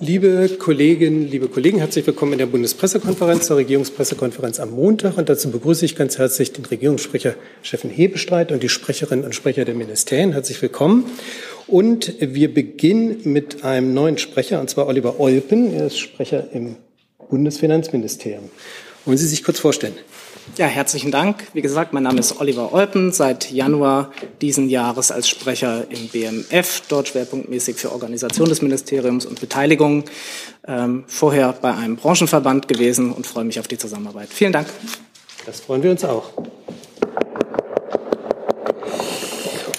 Liebe Kolleginnen, liebe Kollegen, herzlich willkommen in der Bundespressekonferenz, der Regierungspressekonferenz am Montag. Und dazu begrüße ich ganz herzlich den Regierungssprecher Steffen Hebestreit und die Sprecherinnen und Sprecher der Ministerien. Herzlich willkommen. Und wir beginnen mit einem neuen Sprecher, und zwar Oliver Olpen. Er ist Sprecher im Bundesfinanzministerium. Wollen Sie sich kurz vorstellen? Ja, herzlichen Dank. Wie gesagt, mein Name ist Oliver Olpen, seit Januar diesen Jahres als Sprecher im BMF, dort schwerpunktmäßig für Organisation des Ministeriums und Beteiligung. Ähm, vorher bei einem Branchenverband gewesen und freue mich auf die Zusammenarbeit. Vielen Dank. Das freuen wir uns auch.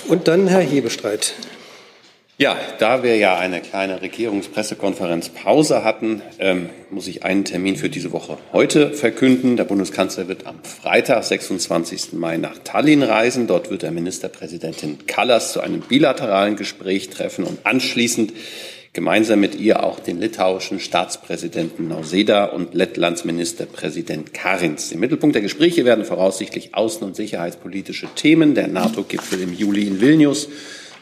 Und dann Herr Hebestreit. Ja, da wir ja eine kleine Regierungspressekonferenz Pause hatten, ähm, muss ich einen Termin für diese Woche heute verkünden. Der Bundeskanzler wird am Freitag, 26. Mai, nach Tallinn reisen. Dort wird er Ministerpräsidentin Kallas zu einem bilateralen Gespräch treffen und anschließend gemeinsam mit ihr auch den litauischen Staatspräsidenten Nauseda und Lettlands Ministerpräsident Karins. Im Mittelpunkt der Gespräche werden voraussichtlich außen- und sicherheitspolitische Themen, der NATO-Gipfel im Juli in Vilnius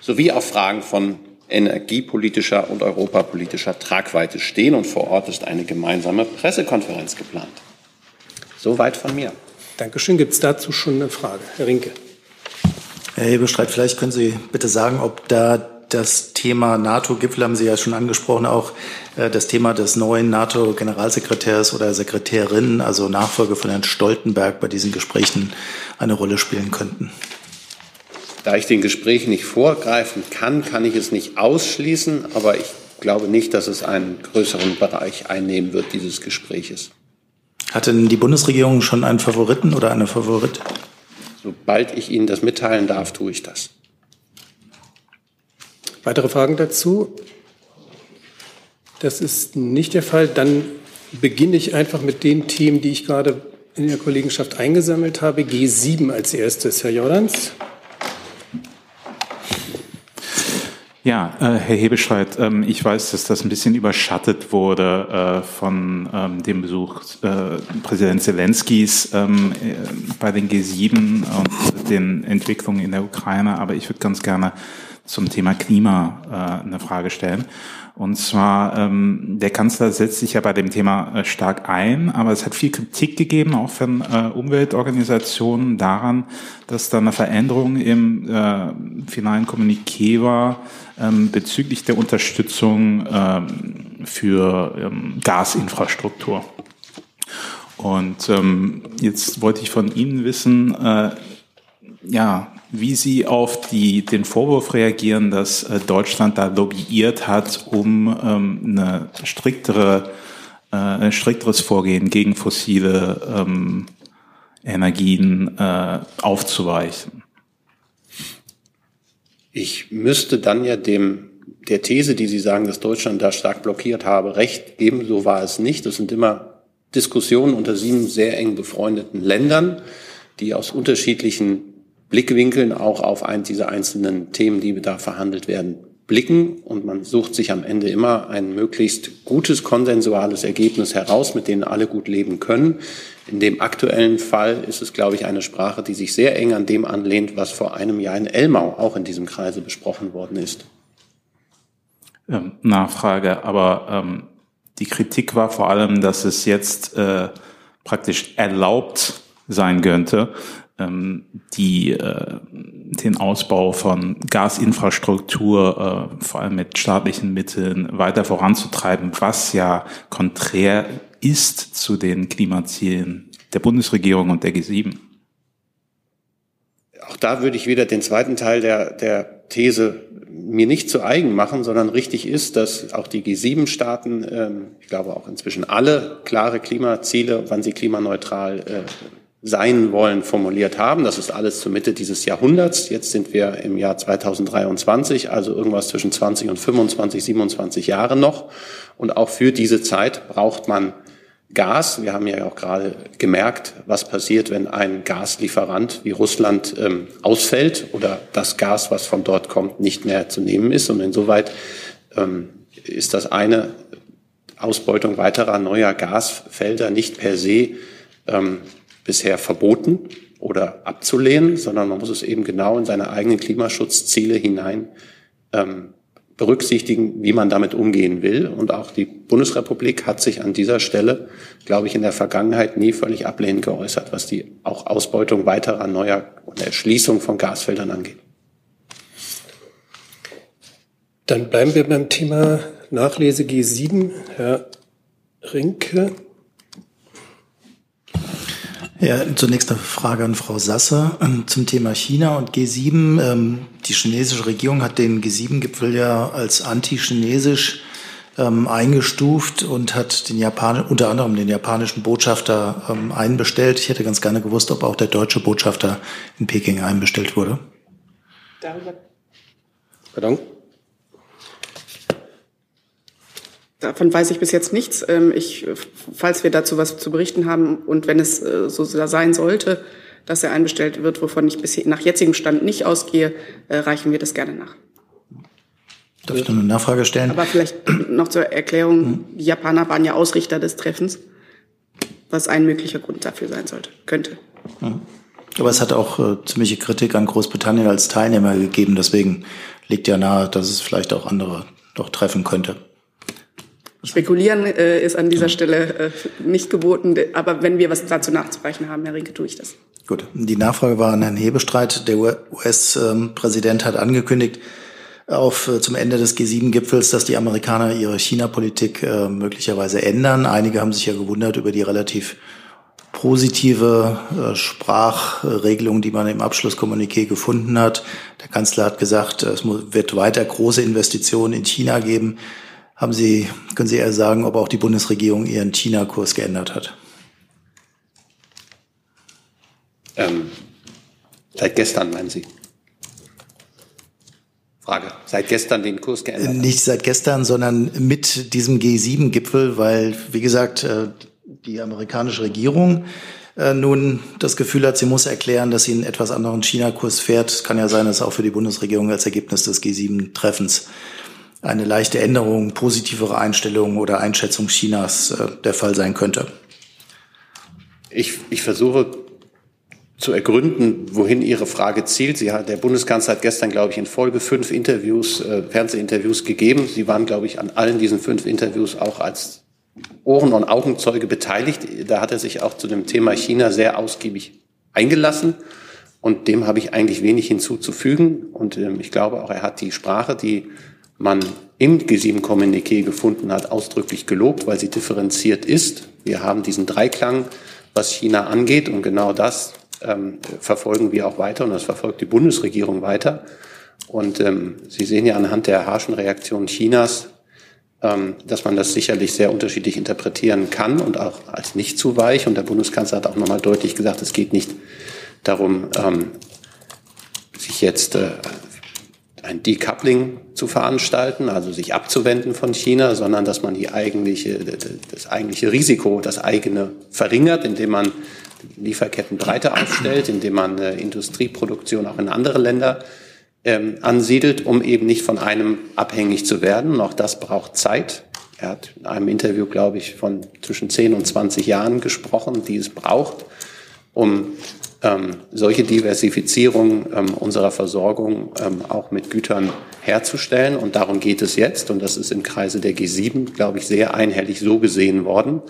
sowie auch Fragen von energiepolitischer und europapolitischer Tragweite stehen. Und vor Ort ist eine gemeinsame Pressekonferenz geplant. Soweit von mir. Dankeschön. Gibt es dazu schon eine Frage? Herr Rinke. Herr Hebestreit, vielleicht können Sie bitte sagen, ob da das Thema NATO-Gipfel haben Sie ja schon angesprochen, auch äh, das Thema des neuen NATO-Generalsekretärs oder Sekretärin, also Nachfolge von Herrn Stoltenberg bei diesen Gesprächen eine Rolle spielen könnten. Da ich den Gesprächen nicht vorgreifen kann, kann ich es nicht ausschließen, aber ich glaube nicht, dass es einen größeren Bereich einnehmen wird, dieses Gespräches. Hat denn die Bundesregierung schon einen Favoriten oder eine Favorit? Sobald ich Ihnen das mitteilen darf, tue ich das. Weitere Fragen dazu? Das ist nicht der Fall. Dann beginne ich einfach mit den Themen, die ich gerade in der Kollegenschaft eingesammelt habe. G7 als erstes. Herr Jordans. Ja, äh, Herr Hebestreit, ähm, ich weiß, dass das ein bisschen überschattet wurde äh, von ähm, dem Besuch äh, Präsident Zelenskis ähm, äh, bei den G7 und den Entwicklungen in der Ukraine, aber ich würde ganz gerne zum Thema Klima äh, eine Frage stellen. Und zwar, ähm, der Kanzler setzt sich ja bei dem Thema äh, stark ein, aber es hat viel Kritik gegeben, auch von äh, Umweltorganisationen, daran, dass da eine Veränderung im äh, finalen Kommuniqué war ähm, bezüglich der Unterstützung ähm, für ähm, Gasinfrastruktur. Und ähm, jetzt wollte ich von Ihnen wissen, äh, ja, wie Sie auf die, den Vorwurf reagieren, dass äh, Deutschland da lobbyiert hat, um ähm, eine striktere, äh, ein strikteres Vorgehen gegen fossile ähm, Energien äh, aufzuweichen. Ich müsste dann ja dem der These, die Sie sagen, dass Deutschland da stark blockiert habe, recht geben. So war es nicht. Das sind immer Diskussionen unter sieben sehr eng befreundeten Ländern, die aus unterschiedlichen Blickwinkeln auch auf ein, diese einzelnen Themen, die da verhandelt werden, blicken. Und man sucht sich am Ende immer ein möglichst gutes konsensuales Ergebnis heraus, mit denen alle gut leben können. In dem aktuellen Fall ist es, glaube ich, eine Sprache, die sich sehr eng an dem anlehnt, was vor einem Jahr in Elmau auch in diesem Kreise besprochen worden ist. Ähm, Nachfrage, aber ähm, die Kritik war vor allem, dass es jetzt äh, praktisch erlaubt sein könnte, die, äh, den Ausbau von Gasinfrastruktur, äh, vor allem mit staatlichen Mitteln, weiter voranzutreiben, was ja konträr ist zu den Klimazielen der Bundesregierung und der G7. Auch da würde ich wieder den zweiten Teil der, der These mir nicht zu eigen machen, sondern richtig ist, dass auch die G7-Staaten, ähm, ich glaube auch inzwischen alle klare Klimaziele, wann sie klimaneutral äh, sein wollen, formuliert haben. Das ist alles zur Mitte dieses Jahrhunderts. Jetzt sind wir im Jahr 2023, also irgendwas zwischen 20 und 25, 27 Jahre noch. Und auch für diese Zeit braucht man Gas. Wir haben ja auch gerade gemerkt, was passiert, wenn ein Gaslieferant wie Russland ähm, ausfällt oder das Gas, was von dort kommt, nicht mehr zu nehmen ist. Und insoweit ähm, ist das eine Ausbeutung weiterer neuer Gasfelder nicht per se ähm, bisher verboten oder abzulehnen, sondern man muss es eben genau in seine eigenen Klimaschutzziele hinein ähm, berücksichtigen, wie man damit umgehen will. Und auch die Bundesrepublik hat sich an dieser Stelle, glaube ich, in der Vergangenheit nie völlig ablehnend geäußert, was die auch Ausbeutung weiterer neuer und Erschließung von Gasfeldern angeht. Dann bleiben wir beim Thema Nachlese G7. Herr Rinke. Ja, zunächst eine Frage an Frau Sasse ähm, zum Thema China und G7. Ähm, die chinesische Regierung hat den G7-Gipfel ja als anti-chinesisch ähm, eingestuft und hat den Japan unter anderem den japanischen Botschafter einbestellt. Ich hätte ganz gerne gewusst, ob auch der deutsche Botschafter in Peking einbestellt wurde. Darüber. Pardon? Davon weiß ich bis jetzt nichts. Ähm, ich, falls wir dazu was zu berichten haben und wenn es äh, so sein sollte, dass er einbestellt wird, wovon ich bis nach jetzigem Stand nicht ausgehe, äh, reichen wir das gerne nach. Darf ich noch eine Nachfrage stellen? Aber vielleicht noch zur Erklärung. Hm. Die Japaner waren ja Ausrichter des Treffens, was ein möglicher Grund dafür sein sollte, könnte. Hm. Aber es hat auch äh, ziemliche Kritik an Großbritannien als Teilnehmer gegeben. Deswegen liegt ja nahe, dass es vielleicht auch andere doch treffen könnte. Spekulieren äh, ist an dieser Stelle äh, nicht geboten, aber wenn wir was dazu nachzureichen haben, Herr Rinke, tue ich das. Gut, die Nachfrage war an Herrn Hebestreit. Der US-Präsident hat angekündigt, auf äh, zum Ende des G7-Gipfels, dass die Amerikaner ihre China-Politik äh, möglicherweise ändern. Einige haben sich ja gewundert über die relativ positive äh, Sprachregelung, die man im Abschlusskommuniqué gefunden hat. Der Kanzler hat gesagt, es wird weiter große Investitionen in China geben. Haben Sie, können Sie eher sagen, ob auch die Bundesregierung ihren China-Kurs geändert hat? Ähm, seit gestern, meinen Sie? Frage. Seit gestern den Kurs geändert? Nicht seit gestern, sondern mit diesem G7-Gipfel, weil, wie gesagt, äh, die amerikanische Regierung äh, nun das Gefühl hat, sie muss erklären, dass sie einen etwas anderen China-Kurs fährt. Kann ja sein, dass auch für die Bundesregierung als Ergebnis des G7-Treffens eine leichte Änderung, positivere Einstellung oder Einschätzung Chinas äh, der Fall sein könnte? Ich, ich versuche zu ergründen, wohin Ihre Frage zielt. Sie hat, der Bundeskanzler hat gestern, glaube ich, in Folge fünf Interviews, äh, Fernsehinterviews gegeben. Sie waren, glaube ich, an allen diesen fünf Interviews auch als Ohren- und Augenzeuge beteiligt. Da hat er sich auch zu dem Thema China sehr ausgiebig eingelassen. Und dem habe ich eigentlich wenig hinzuzufügen. Und ähm, ich glaube auch, er hat die Sprache, die man im G7-Kommuniqué gefunden hat, ausdrücklich gelobt, weil sie differenziert ist. Wir haben diesen Dreiklang, was China angeht, und genau das ähm, verfolgen wir auch weiter und das verfolgt die Bundesregierung weiter. Und ähm, Sie sehen ja anhand der harschen Reaktion Chinas, ähm, dass man das sicherlich sehr unterschiedlich interpretieren kann und auch als nicht zu weich. Und der Bundeskanzler hat auch nochmal deutlich gesagt, es geht nicht darum, ähm, sich jetzt äh, ein Decoupling zu veranstalten, also sich abzuwenden von China, sondern dass man die eigentliche, das eigentliche Risiko, das eigene verringert, indem man Lieferketten breiter aufstellt, indem man äh, Industrieproduktion auch in andere Länder ähm, ansiedelt, um eben nicht von einem abhängig zu werden. Und auch das braucht Zeit. Er hat in einem Interview, glaube ich, von zwischen 10 und 20 Jahren gesprochen, die es braucht, um ähm, solche Diversifizierung ähm, unserer Versorgung ähm, auch mit Gütern herzustellen. Und darum geht es jetzt. Und das ist im Kreise der G7, glaube ich, sehr einhellig so gesehen worden.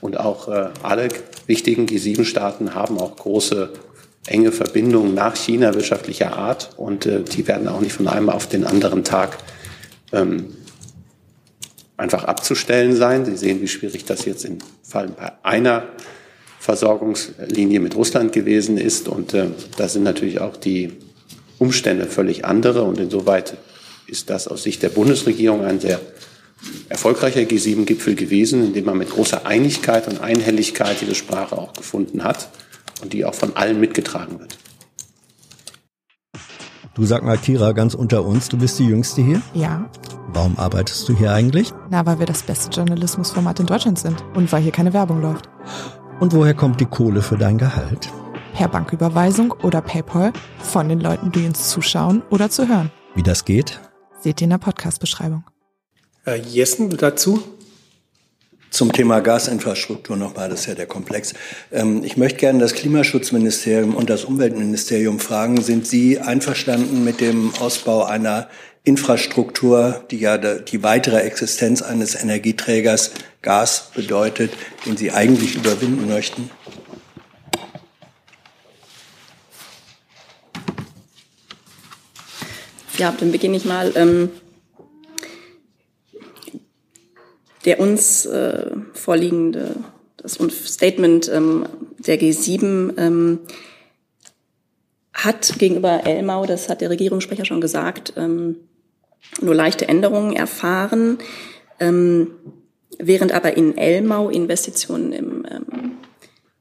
Und auch äh, alle wichtigen G7-Staaten haben auch große, enge Verbindungen nach China wirtschaftlicher Art. Und äh, die werden auch nicht von einem auf den anderen Tag ähm, einfach abzustellen sein. Sie sehen, wie schwierig das jetzt im Fall bei einer Versorgungslinie mit Russland gewesen ist. Und äh, da sind natürlich auch die Umstände völlig andere. Und insoweit ist das aus Sicht der Bundesregierung ein sehr erfolgreicher G7-Gipfel gewesen, in dem man mit großer Einigkeit und Einhelligkeit diese Sprache auch gefunden hat und die auch von allen mitgetragen wird. Du sag mal, Kira, ganz unter uns, du bist die Jüngste hier? Ja. Warum arbeitest du hier eigentlich? Na, weil wir das beste Journalismusformat in Deutschland sind und weil hier keine Werbung läuft. Und woher kommt die Kohle für dein Gehalt? Per Banküberweisung oder PayPal von den Leuten, die uns zuschauen oder zu hören. Wie das geht? Seht ihr in der Podcast-Beschreibung. Äh, Jessen dazu? Zum Thema Gasinfrastruktur nochmal, das ist ja der Komplex. Ähm, ich möchte gerne das Klimaschutzministerium und das Umweltministerium fragen, sind Sie einverstanden mit dem Ausbau einer Infrastruktur, die ja die weitere Existenz eines Energieträgers Gas bedeutet, den Sie eigentlich überwinden möchten? Ja, dann beginne ich mal. Ähm, der uns äh, vorliegende das Statement ähm, der G7 ähm, hat gegenüber Elmau, das hat der Regierungssprecher schon gesagt, ähm, nur leichte Änderungen erfahren, ähm, während aber in Elmau Investitionen im ähm,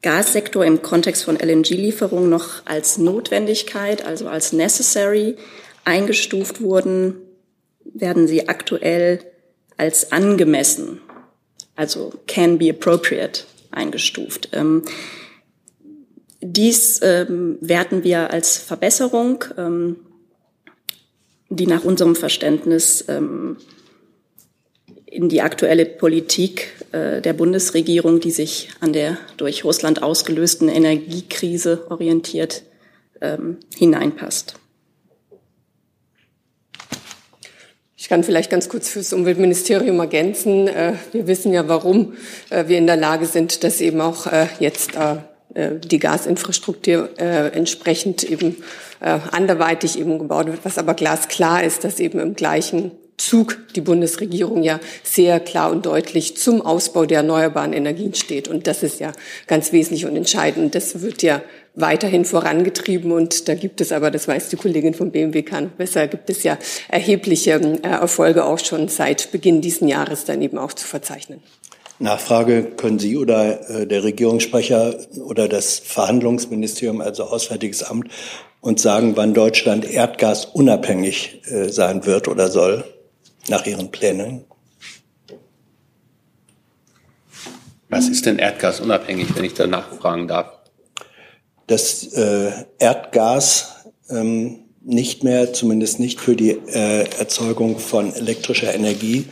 Gassektor im Kontext von LNG-Lieferungen noch als Notwendigkeit, also als necessary eingestuft wurden, werden sie aktuell als angemessen, also can be appropriate eingestuft. Ähm, dies ähm, werten wir als Verbesserung, ähm, die nach unserem Verständnis ähm, in die aktuelle Politik äh, der Bundesregierung, die sich an der durch Russland ausgelösten Energiekrise orientiert, ähm, hineinpasst. Ich kann vielleicht ganz kurz fürs Umweltministerium ergänzen. Äh, wir wissen ja, warum äh, wir in der Lage sind, dass eben auch äh, jetzt die Gasinfrastruktur entsprechend eben anderweitig eben gebaut wird. Was aber glasklar ist, dass eben im gleichen Zug die Bundesregierung ja sehr klar und deutlich zum Ausbau der erneuerbaren Energien steht. Und das ist ja ganz wesentlich und entscheidend. Das wird ja weiterhin vorangetrieben. Und da gibt es aber, das weiß die Kollegin vom BMWK noch besser, gibt es ja erhebliche äh, Erfolge auch schon seit Beginn diesen Jahres dann eben auch zu verzeichnen. Nachfrage, können Sie oder äh, der Regierungssprecher oder das Verhandlungsministerium, also Auswärtiges Amt, uns sagen, wann Deutschland erdgasunabhängig äh, sein wird oder soll, nach Ihren Plänen? Was ist denn erdgasunabhängig, wenn ich danach fragen darf? dass äh, Erdgas ähm, nicht mehr, zumindest nicht für die Erzeugung von elektrischer Energie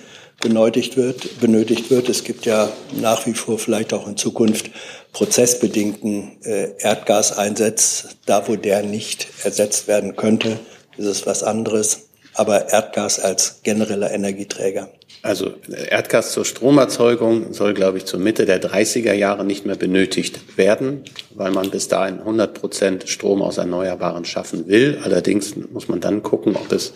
benötigt wird, benötigt wird. Es gibt ja nach wie vor vielleicht auch in Zukunft prozessbedingten äh, Erdgaseinsatz. Da, wo der nicht ersetzt werden könnte, ist es was anderes. Aber Erdgas als genereller Energieträger also Erdgas zur Stromerzeugung soll, glaube ich, zur Mitte der 30er Jahre nicht mehr benötigt werden, weil man bis dahin 100 Prozent Strom aus Erneuerbaren schaffen will. Allerdings muss man dann gucken, ob es,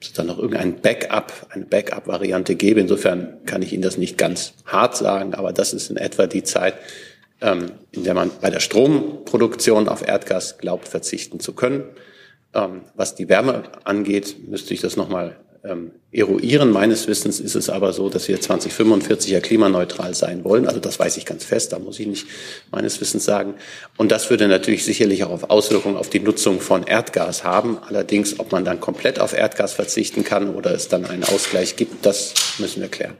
es dann noch irgendein Backup, eine Backup-Variante gäbe. Insofern kann ich Ihnen das nicht ganz hart sagen, aber das ist in etwa die Zeit, ähm, in der man bei der Stromproduktion auf Erdgas glaubt, verzichten zu können. Ähm, was die Wärme angeht, müsste ich das nochmal ähm, eruieren. Meines Wissens ist es aber so, dass wir 2045 ja klimaneutral sein wollen. Also das weiß ich ganz fest, da muss ich nicht meines Wissens sagen. Und das würde natürlich sicherlich auch auf Auswirkungen auf die Nutzung von Erdgas haben. Allerdings, ob man dann komplett auf Erdgas verzichten kann oder es dann einen Ausgleich gibt, das müssen wir klären.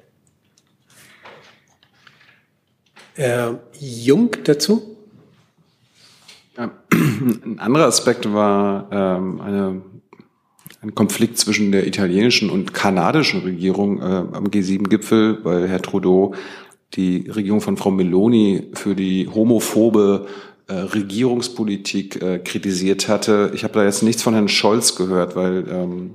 Herr Jung dazu? Ein anderer Aspekt war ähm, eine ein Konflikt zwischen der italienischen und kanadischen Regierung äh, am G7-Gipfel, weil Herr Trudeau die Regierung von Frau Meloni für die homophobe äh, Regierungspolitik äh, kritisiert hatte. Ich habe da jetzt nichts von Herrn Scholz gehört, weil ähm,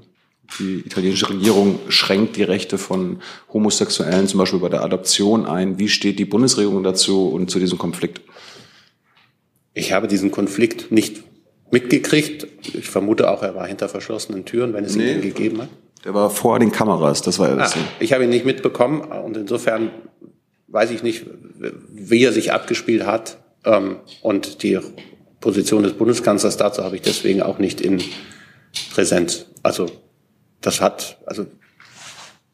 die italienische Regierung schränkt die Rechte von Homosexuellen zum Beispiel bei der Adoption ein. Wie steht die Bundesregierung dazu und zu diesem Konflikt? Ich habe diesen Konflikt nicht mitgekriegt. Ich vermute auch, er war hinter verschlossenen Türen, wenn es nee, ihn gegeben hat. Der war vor den Kameras, das war ja das. Ah, ich habe ihn nicht mitbekommen und insofern weiß ich nicht, wie er sich abgespielt hat. Ähm, und die Position des Bundeskanzlers dazu habe ich deswegen auch nicht in Präsenz. Also das hat, also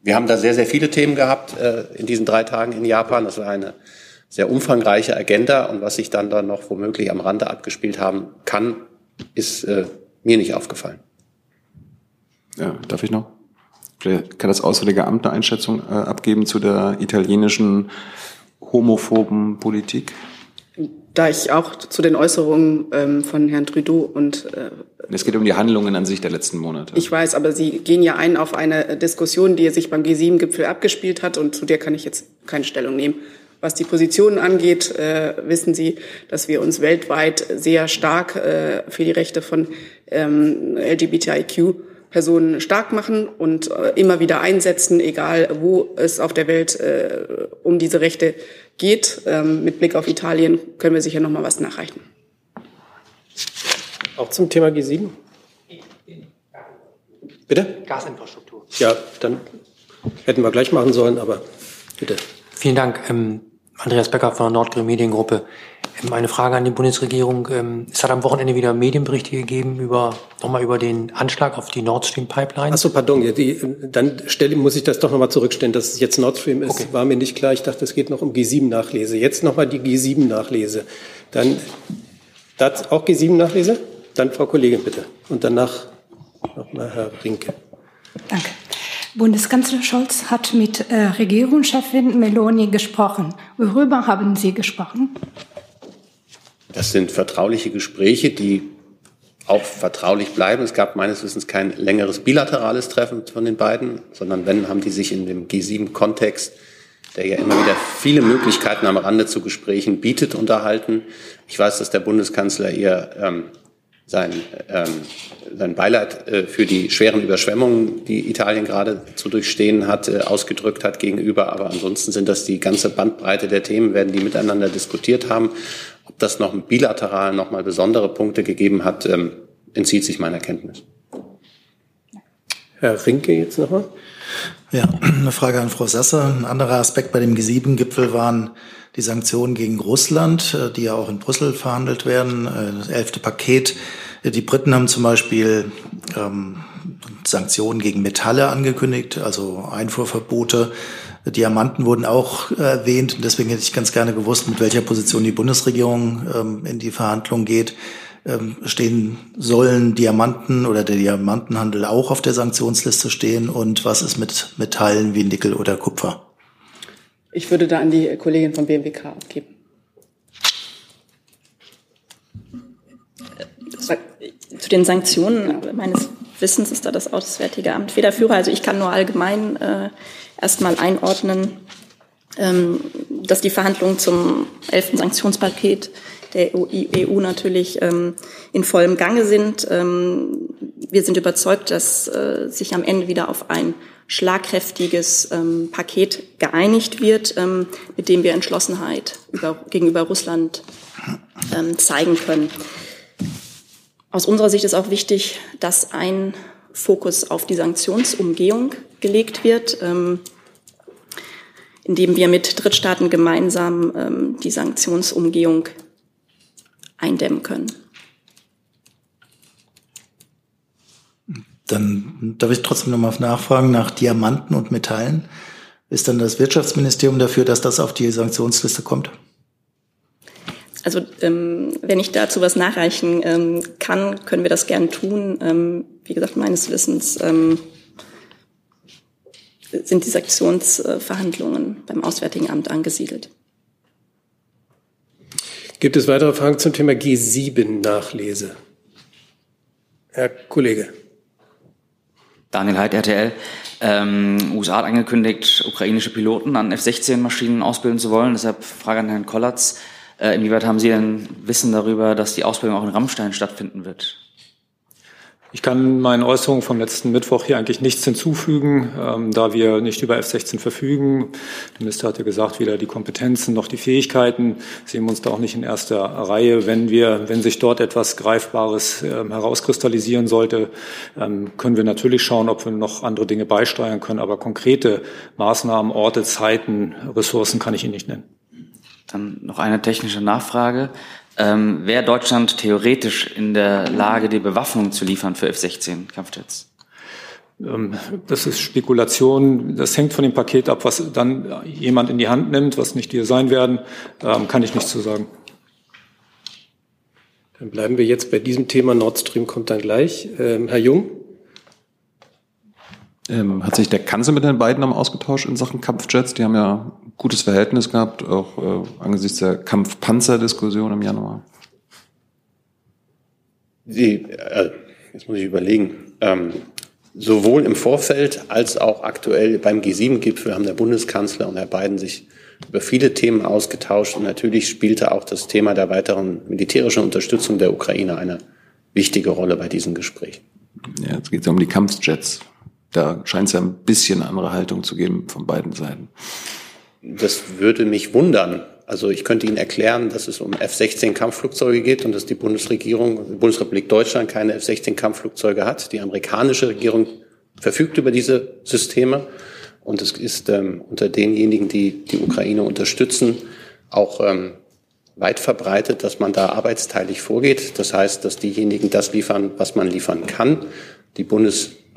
wir haben da sehr, sehr viele Themen gehabt äh, in diesen drei Tagen in Japan. Das war eine sehr umfangreiche Agenda und was sich dann da noch womöglich am Rande abgespielt haben kann, ist äh, mir nicht aufgefallen. Ja, darf ich noch? Vielleicht kann das Auswärtige Amt eine Einschätzung äh, abgeben zu der italienischen homophoben Politik? Da ich auch zu den Äußerungen ähm, von Herrn Trudeau und äh, es geht um die Handlungen an sich der letzten Monate. Ich weiß, aber Sie gehen ja ein auf eine Diskussion, die sich beim G7-Gipfel abgespielt hat und zu der kann ich jetzt keine Stellung nehmen. Was die Positionen angeht, äh, wissen Sie, dass wir uns weltweit sehr stark äh, für die Rechte von ähm, LGBTIQ Personen stark machen und äh, immer wieder einsetzen, egal wo es auf der Welt äh, um diese Rechte geht. Ähm, mit Blick auf Italien können wir sicher noch mal was nachreichen. Auch zum Thema G7? Bitte? Gasinfrastruktur. Ja, dann hätten wir gleich machen sollen, aber bitte. Vielen Dank. Ähm, Andreas Becker von der Nordgrün Mediengruppe. Ähm, eine Frage an die Bundesregierung. Ähm, es hat am Wochenende wieder Medienberichte gegeben über nochmal über den Anschlag auf die Nord Stream Pipeline. Achso, pardon, die, dann stelle, muss ich das doch nochmal zurückstellen, dass es jetzt Nord Stream ist. Okay. War mir nicht klar. Ich dachte, es geht noch um G7-Nachlese. Jetzt nochmal die G7-Nachlese. Dann das auch G7-Nachlese? Dann Frau Kollegin bitte. Und danach nochmal Herr Rinke. Danke. Bundeskanzler Scholz hat mit äh, Regierungschefin Meloni gesprochen. Worüber haben Sie gesprochen? Das sind vertrauliche Gespräche, die auch vertraulich bleiben. Es gab meines Wissens kein längeres bilaterales Treffen von den beiden, sondern wenn, haben die sich in dem G7-Kontext, der ja immer wieder viele Möglichkeiten am Rande zu Gesprächen bietet, unterhalten. Ich weiß, dass der Bundeskanzler ihr ähm, sein, ähm, sein Beileid äh, für die schweren Überschwemmungen, die Italien gerade zu durchstehen hat, äh, ausgedrückt hat gegenüber. Aber ansonsten sind das die ganze Bandbreite der Themen, werden die miteinander diskutiert haben. Ob das noch bilateral noch mal besondere Punkte gegeben hat, ähm, entzieht sich meiner Kenntnis. Herr Rinke jetzt nochmal. Ja, eine Frage an Frau Sasser. Ein anderer Aspekt bei dem G7-Gipfel waren die Sanktionen gegen Russland, äh, die ja auch in Brüssel verhandelt werden, äh, das elfte Paket. Die Briten haben zum Beispiel ähm, Sanktionen gegen Metalle angekündigt, also Einfuhrverbote. Diamanten wurden auch erwähnt. Und deswegen hätte ich ganz gerne gewusst, mit welcher Position die Bundesregierung ähm, in die Verhandlungen geht. Ähm, stehen, sollen Diamanten oder der Diamantenhandel auch auf der Sanktionsliste stehen? Und was ist mit Metallen wie Nickel oder Kupfer? Ich würde da an die Kollegin von BMWK abgeben. Zu den Sanktionen genau. meines Wissens ist da das Auswärtige Amt Federführer. Also ich kann nur allgemein äh, erstmal einordnen, ähm, dass die Verhandlungen zum elften Sanktionspaket der EU, EU natürlich ähm, in vollem Gange sind. Ähm, wir sind überzeugt, dass äh, sich am Ende wieder auf ein schlagkräftiges ähm, Paket geeinigt wird, ähm, mit dem wir Entschlossenheit über, gegenüber Russland ähm, zeigen können. Aus unserer Sicht ist auch wichtig, dass ein Fokus auf die Sanktionsumgehung gelegt wird, ähm, indem wir mit Drittstaaten gemeinsam ähm, die Sanktionsumgehung eindämmen können. Dann darf ich trotzdem noch mal nachfragen nach Diamanten und Metallen. Ist dann das Wirtschaftsministerium dafür, dass das auf die Sanktionsliste kommt? Also ähm, wenn ich dazu was nachreichen ähm, kann, können wir das gern tun. Ähm, wie gesagt, meines Wissens ähm, sind die Sanktionsverhandlungen beim Auswärtigen Amt angesiedelt. Gibt es weitere Fragen zum Thema G7-Nachlese? Herr Kollege. Daniel Heid, RTL. Ähm, USA hat angekündigt, ukrainische Piloten an F-16-Maschinen ausbilden zu wollen. Deshalb Frage an Herrn Kollatz. Äh, inwieweit haben Sie denn Wissen darüber, dass die Ausbildung auch in Rammstein stattfinden wird? Ich kann meinen Äußerungen vom letzten Mittwoch hier eigentlich nichts hinzufügen, ähm, da wir nicht über F-16 verfügen. Der Minister hatte gesagt, weder die Kompetenzen noch die Fähigkeiten sehen wir uns da auch nicht in erster Reihe. Wenn wir, wenn sich dort etwas Greifbares äh, herauskristallisieren sollte, ähm, können wir natürlich schauen, ob wir noch andere Dinge beisteuern können. Aber konkrete Maßnahmen, Orte, Zeiten, Ressourcen kann ich Ihnen nicht nennen. Dann noch eine technische Nachfrage. Ähm, Wäre Deutschland theoretisch in der Lage, die Bewaffnung zu liefern für F-16 Kampfjets? Ähm, das ist Spekulation. Das hängt von dem Paket ab, was dann jemand in die Hand nimmt, was nicht wir sein werden, ähm, kann ich nicht zu sagen. Dann bleiben wir jetzt bei diesem Thema. Nord Stream kommt dann gleich. Ähm, Herr Jung? Ähm, hat sich der Kanzler mit den beiden am ausgetauscht in Sachen Kampfjets? Die haben ja gutes Verhältnis gehabt, auch äh, angesichts der Kampfpanzerdiskussion im Januar? Die, äh, jetzt muss ich überlegen. Ähm, sowohl im Vorfeld als auch aktuell beim G7-Gipfel haben der Bundeskanzler und Herr Biden sich über viele Themen ausgetauscht und natürlich spielte auch das Thema der weiteren militärischen Unterstützung der Ukraine eine wichtige Rolle bei diesem Gespräch. Ja, jetzt geht es ja um die Kampfjets. Da scheint es ja ein bisschen andere Haltung zu geben von beiden Seiten. Das würde mich wundern. Also ich könnte Ihnen erklären, dass es um F-16 Kampfflugzeuge geht und dass die Bundesregierung, die Bundesrepublik Deutschland keine F-16 Kampfflugzeuge hat. Die amerikanische Regierung verfügt über diese Systeme. Und es ist ähm, unter denjenigen, die die Ukraine unterstützen, auch ähm, weit verbreitet, dass man da arbeitsteilig vorgeht. Das heißt, dass diejenigen das liefern, was man liefern kann. Die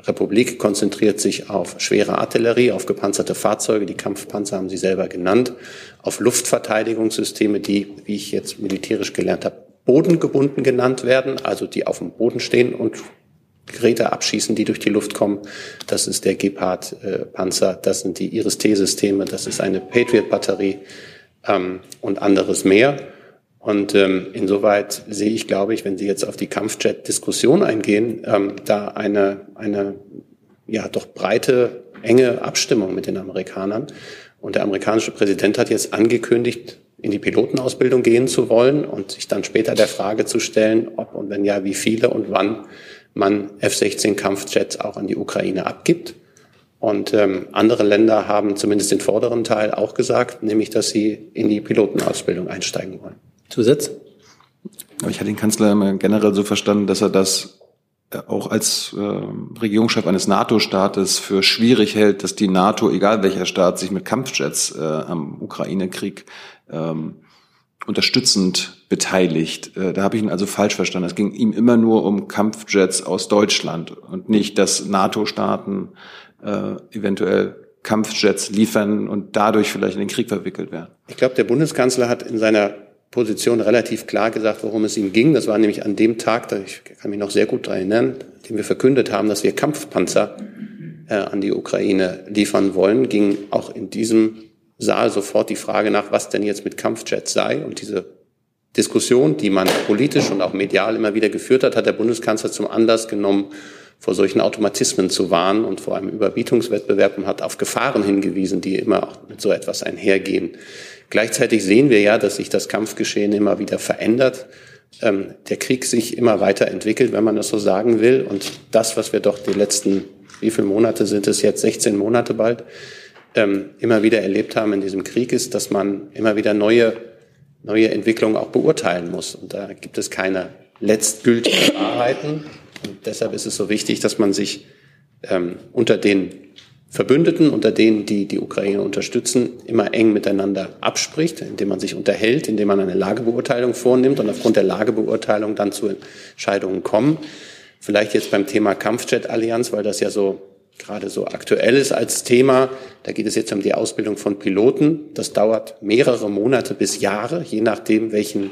Bundesrepublik konzentriert sich auf schwere Artillerie, auf gepanzerte Fahrzeuge, die Kampfpanzer haben Sie selber genannt, auf Luftverteidigungssysteme, die, wie ich jetzt militärisch gelernt habe, bodengebunden genannt werden, also die auf dem Boden stehen und Geräte abschießen, die durch die Luft kommen. Das ist der Gepard-Panzer, das sind die Iris-T-Systeme, das ist eine Patriot-Batterie ähm, und anderes mehr. Und ähm, insoweit sehe ich, glaube ich, wenn Sie jetzt auf die Kampfjet-Diskussion eingehen, ähm, da eine, eine ja doch breite, enge Abstimmung mit den Amerikanern. Und der amerikanische Präsident hat jetzt angekündigt, in die Pilotenausbildung gehen zu wollen und sich dann später der Frage zu stellen, ob und wenn ja, wie viele und wann man F-16 Kampfjets auch an die Ukraine abgibt. Und ähm, andere Länder haben zumindest den vorderen Teil auch gesagt, nämlich dass sie in die Pilotenausbildung einsteigen wollen. Zusatz? Aber ich hatte den Kanzler immer generell so verstanden, dass er das äh, auch als äh, Regierungschef eines NATO-Staates für schwierig hält, dass die NATO, egal welcher Staat, sich mit Kampfjets äh, am Ukraine-Krieg ähm, unterstützend beteiligt. Äh, da habe ich ihn also falsch verstanden. Es ging ihm immer nur um Kampfjets aus Deutschland und nicht, dass NATO-Staaten äh, eventuell Kampfjets liefern und dadurch vielleicht in den Krieg verwickelt werden. Ich glaube, der Bundeskanzler hat in seiner Position relativ klar gesagt, worum es ihm ging. Das war nämlich an dem Tag, da ich kann mich noch sehr gut daran erinnern, den wir verkündet haben, dass wir Kampfpanzer äh, an die Ukraine liefern wollen, ging auch in diesem Saal sofort die Frage nach, was denn jetzt mit Kampfjets sei. Und diese Diskussion, die man politisch und auch medial immer wieder geführt hat, hat der Bundeskanzler zum Anlass genommen, vor solchen Automatismen zu warnen und vor einem Überbietungswettbewerb und hat auf Gefahren hingewiesen, die immer auch mit so etwas einhergehen. Gleichzeitig sehen wir ja, dass sich das Kampfgeschehen immer wieder verändert, ähm, der Krieg sich immer weiter entwickelt, wenn man das so sagen will. Und das, was wir doch die letzten, wie viele Monate sind es jetzt, 16 Monate bald, ähm, immer wieder erlebt haben in diesem Krieg, ist, dass man immer wieder neue, neue Entwicklungen auch beurteilen muss. Und da gibt es keine letztgültigen Wahrheiten. Und deshalb ist es so wichtig, dass man sich ähm, unter den Verbündeten, unter denen, die die Ukraine unterstützen, immer eng miteinander abspricht, indem man sich unterhält, indem man eine Lagebeurteilung vornimmt und aufgrund der Lagebeurteilung dann zu Entscheidungen kommen. Vielleicht jetzt beim Thema Kampfjet-Allianz, weil das ja so gerade so aktuell ist als Thema. Da geht es jetzt um die Ausbildung von Piloten. Das dauert mehrere Monate bis Jahre, je nachdem, welchen,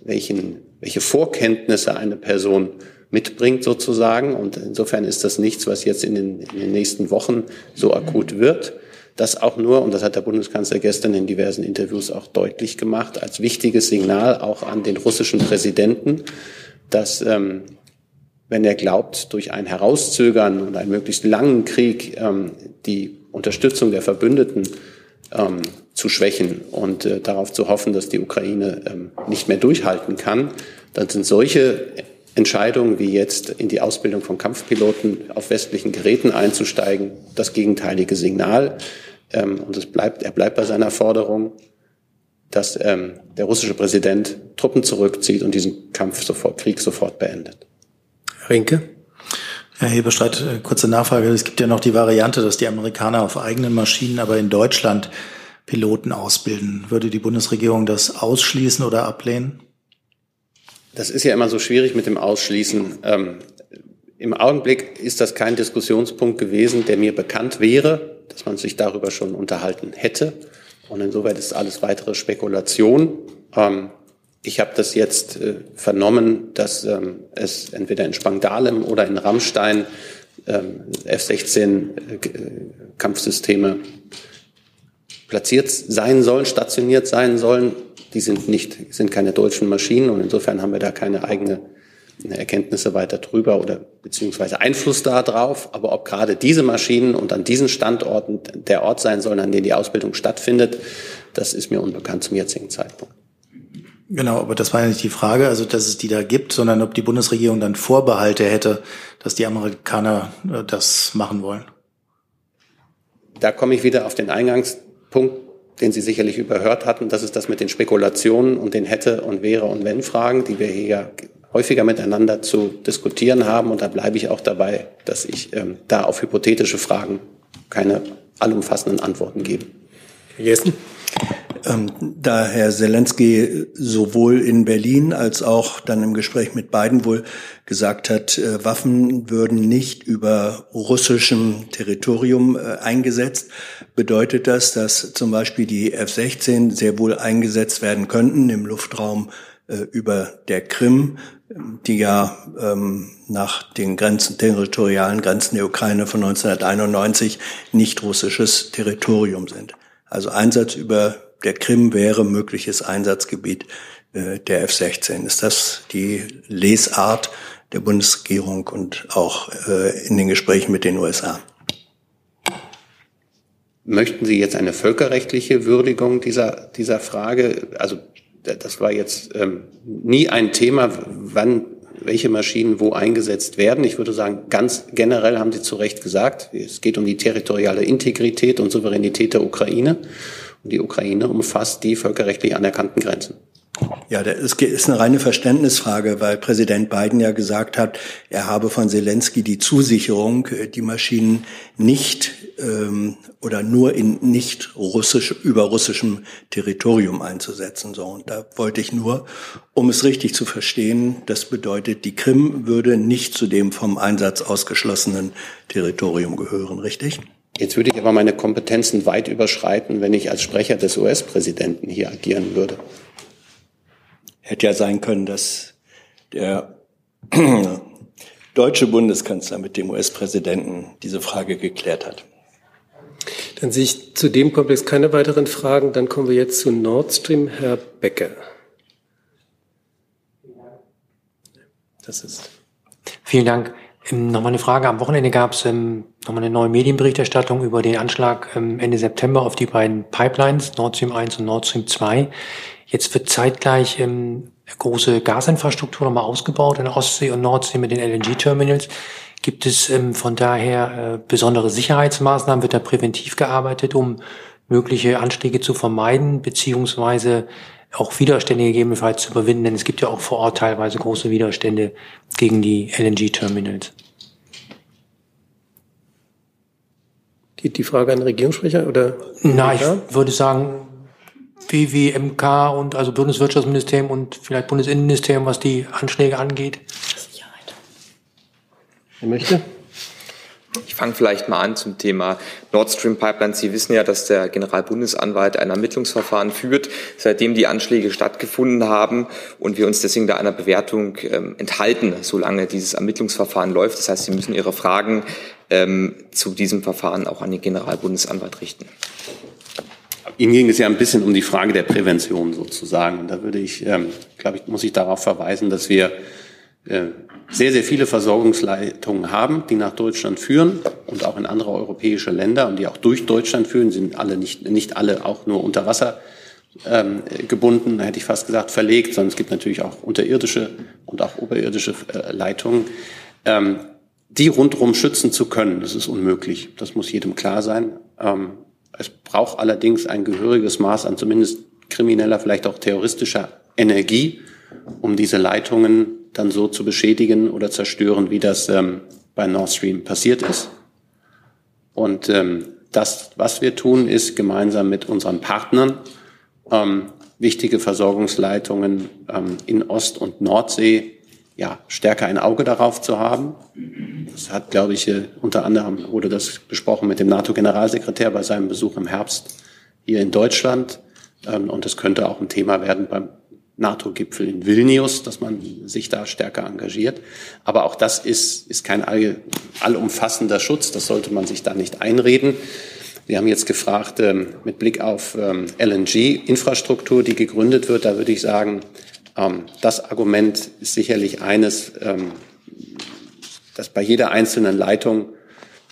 welchen, welche Vorkenntnisse eine Person mitbringt sozusagen. Und insofern ist das nichts, was jetzt in den, in den nächsten Wochen so akut wird. Das auch nur, und das hat der Bundeskanzler gestern in diversen Interviews auch deutlich gemacht, als wichtiges Signal auch an den russischen Präsidenten, dass ähm, wenn er glaubt, durch ein Herauszögern und einen möglichst langen Krieg ähm, die Unterstützung der Verbündeten ähm, zu schwächen und äh, darauf zu hoffen, dass die Ukraine ähm, nicht mehr durchhalten kann, dann sind solche Entscheidungen wie jetzt in die Ausbildung von Kampfpiloten auf westlichen Geräten einzusteigen, das gegenteilige Signal. Ähm, und es bleibt, er bleibt bei seiner Forderung, dass ähm, der russische Präsident Truppen zurückzieht und diesen Kampf sofort, Krieg sofort beendet. Rinke? Herr Hebestreit, äh, kurze Nachfrage. Es gibt ja noch die Variante, dass die Amerikaner auf eigenen Maschinen, aber in Deutschland Piloten ausbilden. Würde die Bundesregierung das ausschließen oder ablehnen? Das ist ja immer so schwierig mit dem Ausschließen. Ähm, Im Augenblick ist das kein Diskussionspunkt gewesen, der mir bekannt wäre, dass man sich darüber schon unterhalten hätte. Und insoweit ist alles weitere Spekulation. Ähm, ich habe das jetzt äh, vernommen, dass ähm, es entweder in Spangdalem oder in Rammstein ähm, F-16 äh, Kampfsysteme platziert sein sollen, stationiert sein sollen, die sind nicht, sind keine deutschen Maschinen und insofern haben wir da keine eigene Erkenntnisse weiter drüber oder beziehungsweise Einfluss darauf. Aber ob gerade diese Maschinen und an diesen Standorten der Ort sein sollen, an dem die Ausbildung stattfindet, das ist mir unbekannt zum jetzigen Zeitpunkt. Genau, aber das war ja nicht die Frage, also dass es die da gibt, sondern ob die Bundesregierung dann Vorbehalte hätte, dass die Amerikaner äh, das machen wollen. Da komme ich wieder auf den Eingangspunkt, den Sie sicherlich überhört hatten. Das ist das mit den Spekulationen und den hätte und wäre und wenn Fragen, die wir hier häufiger miteinander zu diskutieren haben. Und da bleibe ich auch dabei, dass ich ähm, da auf hypothetische Fragen keine allumfassenden Antworten gebe. Herr Jessen? Ähm, da Herr Zelensky sowohl in Berlin als auch dann im Gespräch mit Biden wohl gesagt hat, äh, Waffen würden nicht über russischem Territorium äh, eingesetzt, bedeutet das, dass zum Beispiel die F-16 sehr wohl eingesetzt werden könnten im Luftraum äh, über der Krim, die ja ähm, nach den Grenzen, territorialen Grenzen der Ukraine von 1991 nicht russisches Territorium sind. Also Einsatz über der Krim wäre mögliches Einsatzgebiet äh, der F-16. Ist das die Lesart der Bundesregierung und auch äh, in den Gesprächen mit den USA? Möchten Sie jetzt eine völkerrechtliche Würdigung dieser, dieser Frage? Also das war jetzt ähm, nie ein Thema, wann welche Maschinen wo eingesetzt werden. Ich würde sagen, ganz generell haben Sie zu Recht gesagt, es geht um die territoriale Integrität und Souveränität der Ukraine. Und die Ukraine umfasst die völkerrechtlich anerkannten Grenzen. Ja, das ist eine reine Verständnisfrage, weil Präsident Biden ja gesagt hat, er habe von Zelensky die Zusicherung, äh, die Maschinen nicht ähm, oder nur in nicht russisch über russischem Territorium einzusetzen. So und da wollte ich nur, um es richtig zu verstehen, das bedeutet, die Krim würde nicht zu dem vom Einsatz ausgeschlossenen Territorium gehören, richtig? Jetzt würde ich aber meine Kompetenzen weit überschreiten, wenn ich als Sprecher des US-Präsidenten hier agieren würde. Hätte ja sein können, dass der deutsche Bundeskanzler mit dem US-Präsidenten diese Frage geklärt hat. Dann sehe ich zu dem Komplex keine weiteren Fragen. Dann kommen wir jetzt zu Nord Stream. Herr Becker. Das ist. Vielen Dank. Nochmal eine Frage. Am Wochenende gab es ähm, nochmal eine neue Medienberichterstattung über den Anschlag ähm, Ende September auf die beiden Pipelines, Nord Stream 1 und Nord Stream 2. Jetzt wird zeitgleich ähm, große Gasinfrastruktur nochmal ausgebaut in Ostsee und Nordsee mit den LNG-Terminals. Gibt es ähm, von daher äh, besondere Sicherheitsmaßnahmen? Wird da präventiv gearbeitet, um mögliche Anschläge zu vermeiden, beziehungsweise auch Widerstände gegebenenfalls zu überwinden? Denn es gibt ja auch vor Ort teilweise große Widerstände gegen die LNG-Terminals. Geht die Frage an den Regierungssprecher oder? Na, ich würde sagen, BWMK und also Bundeswirtschaftsministerium und vielleicht Bundesinnenministerium, was die Anschläge angeht? Sicherheit. Wer möchte? Ich fange vielleicht mal an zum Thema Nord Stream Pipeline. Sie wissen ja, dass der Generalbundesanwalt ein Ermittlungsverfahren führt, seitdem die Anschläge stattgefunden haben und wir uns deswegen da einer Bewertung ähm, enthalten, solange dieses Ermittlungsverfahren läuft. Das heißt, Sie müssen Ihre Fragen ähm, zu diesem Verfahren auch an den Generalbundesanwalt richten. Ihnen ging es ja ein bisschen um die Frage der Prävention sozusagen. Und da würde ich, ähm, glaube ich, muss ich darauf verweisen, dass wir sehr, sehr viele Versorgungsleitungen haben, die nach Deutschland führen und auch in andere europäische Länder und die auch durch Deutschland führen, sind alle nicht, nicht alle auch nur unter Wasser ähm, gebunden, hätte ich fast gesagt, verlegt, sondern es gibt natürlich auch unterirdische und auch oberirdische äh, Leitungen. Ähm, die rundherum schützen zu können, das ist unmöglich. Das muss jedem klar sein. Ähm, es braucht allerdings ein gehöriges Maß an zumindest krimineller, vielleicht auch terroristischer Energie, um diese Leitungen dann so zu beschädigen oder zerstören, wie das ähm, bei Nord Stream passiert ist. Und ähm, das, was wir tun, ist gemeinsam mit unseren Partnern ähm, wichtige Versorgungsleitungen ähm, in Ost- und Nordsee ja, stärker ein Auge darauf zu haben. Das hat, glaube ich, äh, unter anderem wurde das besprochen mit dem NATO-Generalsekretär bei seinem Besuch im Herbst hier in Deutschland. Ähm, und es könnte auch ein Thema werden beim NATO-Gipfel in Vilnius, dass man sich da stärker engagiert. Aber auch das ist, ist kein all, allumfassender Schutz. Das sollte man sich da nicht einreden. Sie haben jetzt gefragt, ähm, mit Blick auf ähm, LNG-Infrastruktur, die gegründet wird, da würde ich sagen, ähm, das Argument ist sicherlich eines, ähm, das bei jeder einzelnen Leitung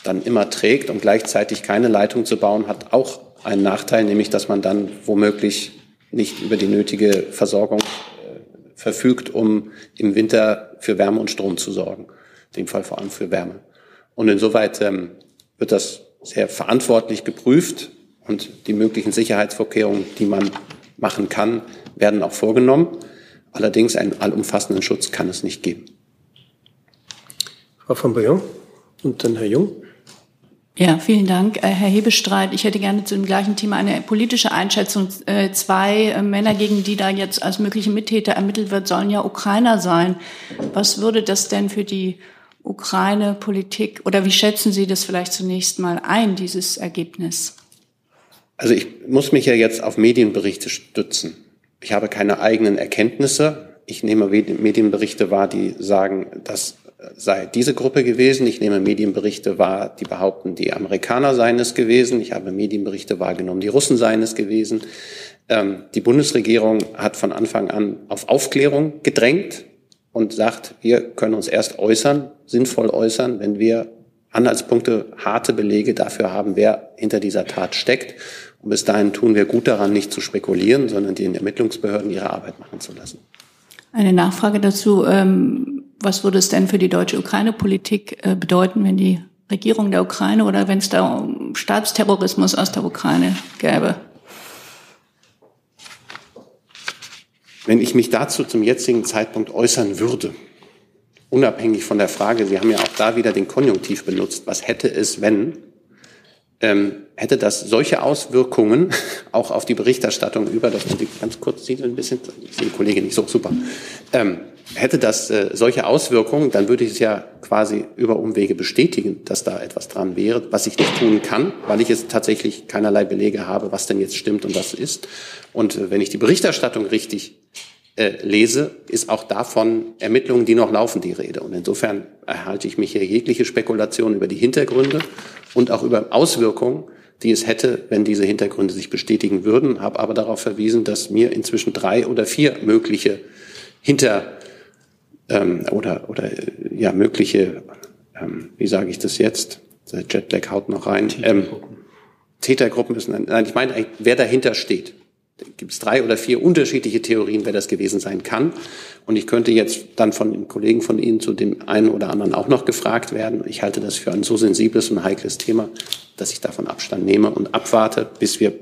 dann immer trägt und gleichzeitig keine Leitung zu bauen, hat auch einen Nachteil, nämlich dass man dann womöglich nicht über die nötige Versorgung äh, verfügt, um im Winter für Wärme und Strom zu sorgen. In dem Fall vor allem für Wärme. Und insoweit ähm, wird das sehr verantwortlich geprüft und die möglichen Sicherheitsvorkehrungen, die man machen kann, werden auch vorgenommen. Allerdings einen allumfassenden Schutz kann es nicht geben. Frau von Boyon und dann Herr Jung. Ja, vielen Dank, äh, Herr Hebestreit. Ich hätte gerne zu dem gleichen Thema eine politische Einschätzung. Äh, zwei äh, Männer, gegen die da jetzt als mögliche Mittäter ermittelt wird, sollen ja Ukrainer sein. Was würde das denn für die Ukraine-Politik oder wie schätzen Sie das vielleicht zunächst mal ein, dieses Ergebnis? Also ich muss mich ja jetzt auf Medienberichte stützen. Ich habe keine eigenen Erkenntnisse. Ich nehme Medienberichte wahr, die sagen, das sei diese Gruppe gewesen. Ich nehme Medienberichte wahr, die behaupten, die Amerikaner seien es gewesen. Ich habe Medienberichte wahrgenommen, die Russen seien es gewesen. Ähm, die Bundesregierung hat von Anfang an auf Aufklärung gedrängt und sagt, wir können uns erst äußern, sinnvoll äußern, wenn wir Anhaltspunkte, harte Belege dafür haben, wer hinter dieser Tat steckt. Und bis dahin tun wir gut daran, nicht zu spekulieren, sondern den Ermittlungsbehörden ihre Arbeit machen zu lassen. Eine Nachfrage dazu. Ähm, was würde es denn für die deutsche Ukraine-Politik äh, bedeuten, wenn die Regierung der Ukraine oder wenn es da um Staatsterrorismus aus der Ukraine gäbe? Wenn ich mich dazu zum jetzigen Zeitpunkt äußern würde, unabhängig von der Frage, Sie haben ja auch da wieder den Konjunktiv benutzt, was hätte es, wenn, ähm, hätte das solche Auswirkungen auch auf die Berichterstattung über, das muss ich ganz kurz sehen, ein bisschen, ich sehe die Kollegin nicht so super, ähm, hätte das äh, solche Auswirkungen, dann würde ich es ja quasi über Umwege bestätigen, dass da etwas dran wäre, was ich nicht tun kann, weil ich jetzt tatsächlich keinerlei Belege habe, was denn jetzt stimmt und was ist. Und äh, wenn ich die Berichterstattung richtig äh, lese, ist auch davon Ermittlungen, die noch laufen, die Rede. Und insofern erhalte ich mich hier jegliche Spekulation über die Hintergründe und auch über Auswirkungen, die es hätte, wenn diese Hintergründe sich bestätigen würden, habe aber darauf verwiesen, dass mir inzwischen drei oder vier mögliche Hinter ähm, oder oder ja mögliche, ähm, wie sage ich das jetzt? Der Jetlag haut noch rein. Ähm, Tätergruppen müssen, nein, ich meine, wer dahinter steht gibt es drei oder vier unterschiedliche Theorien, wer das gewesen sein kann. Und ich könnte jetzt dann von den Kollegen von Ihnen zu dem einen oder anderen auch noch gefragt werden. Ich halte das für ein so sensibles und heikles Thema, dass ich davon Abstand nehme und abwarte, bis wir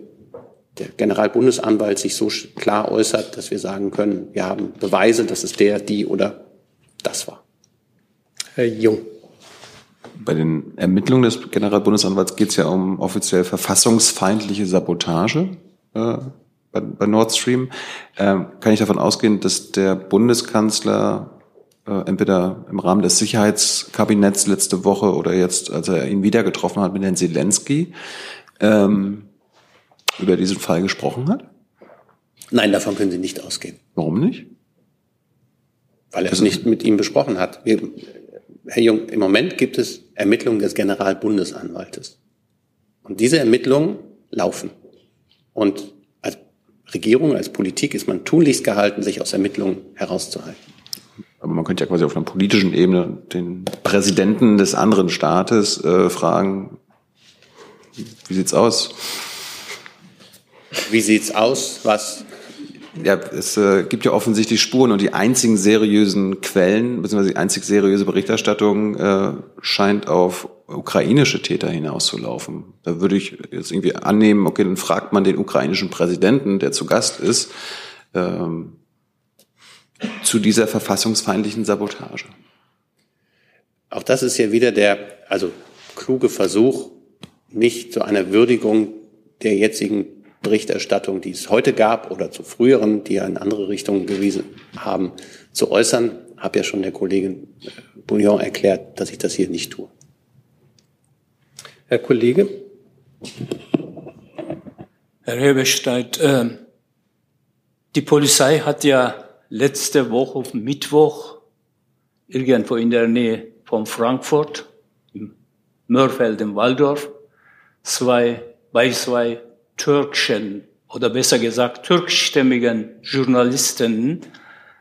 der Generalbundesanwalt sich so klar äußert, dass wir sagen können, wir haben Beweise, dass es der, die oder das war. Herr Jung. Bei den Ermittlungen des Generalbundesanwalts geht es ja um offiziell verfassungsfeindliche Sabotage. Äh, bei, bei Nord Stream, äh, kann ich davon ausgehen, dass der Bundeskanzler äh, entweder im Rahmen des Sicherheitskabinetts letzte Woche oder jetzt, als er ihn wieder getroffen hat mit Herrn Zelensky, ähm, über diesen Fall gesprochen hat? Nein, davon können Sie nicht ausgehen. Warum nicht? Weil er es nicht mit ihm besprochen hat. Wir, Herr Jung, im Moment gibt es Ermittlungen des Generalbundesanwaltes. Und diese Ermittlungen laufen. Und Regierung, als Politik ist man tunlichst gehalten, sich aus Ermittlungen herauszuhalten. Aber man könnte ja quasi auf einer politischen Ebene den Präsidenten des anderen Staates äh, fragen, wie sieht's aus? Wie sieht's aus? Was? Ja, es äh, gibt ja offensichtlich Spuren und die einzigen seriösen Quellen, beziehungsweise die einzig seriöse Berichterstattung äh, scheint auf ukrainische Täter hinauszulaufen. Da würde ich jetzt irgendwie annehmen, okay, dann fragt man den ukrainischen Präsidenten, der zu Gast ist, ähm, zu dieser verfassungsfeindlichen Sabotage. Auch das ist ja wieder der, also kluge Versuch, nicht zu einer Würdigung der jetzigen Berichterstattung, die es heute gab oder zu früheren, die ja in andere Richtungen gewiesen haben, zu äußern. Habe ja schon der Kollegin Bouillon erklärt, dass ich das hier nicht tue. Herr Kollege. Herr Heberstein, äh, die Polizei hat ja letzte Woche Mittwoch irgendwo in der Nähe von Frankfurt, im Mörfeld im Waldorf, zwei bei zwei türkischen oder besser gesagt türkischstämmigen Journalisten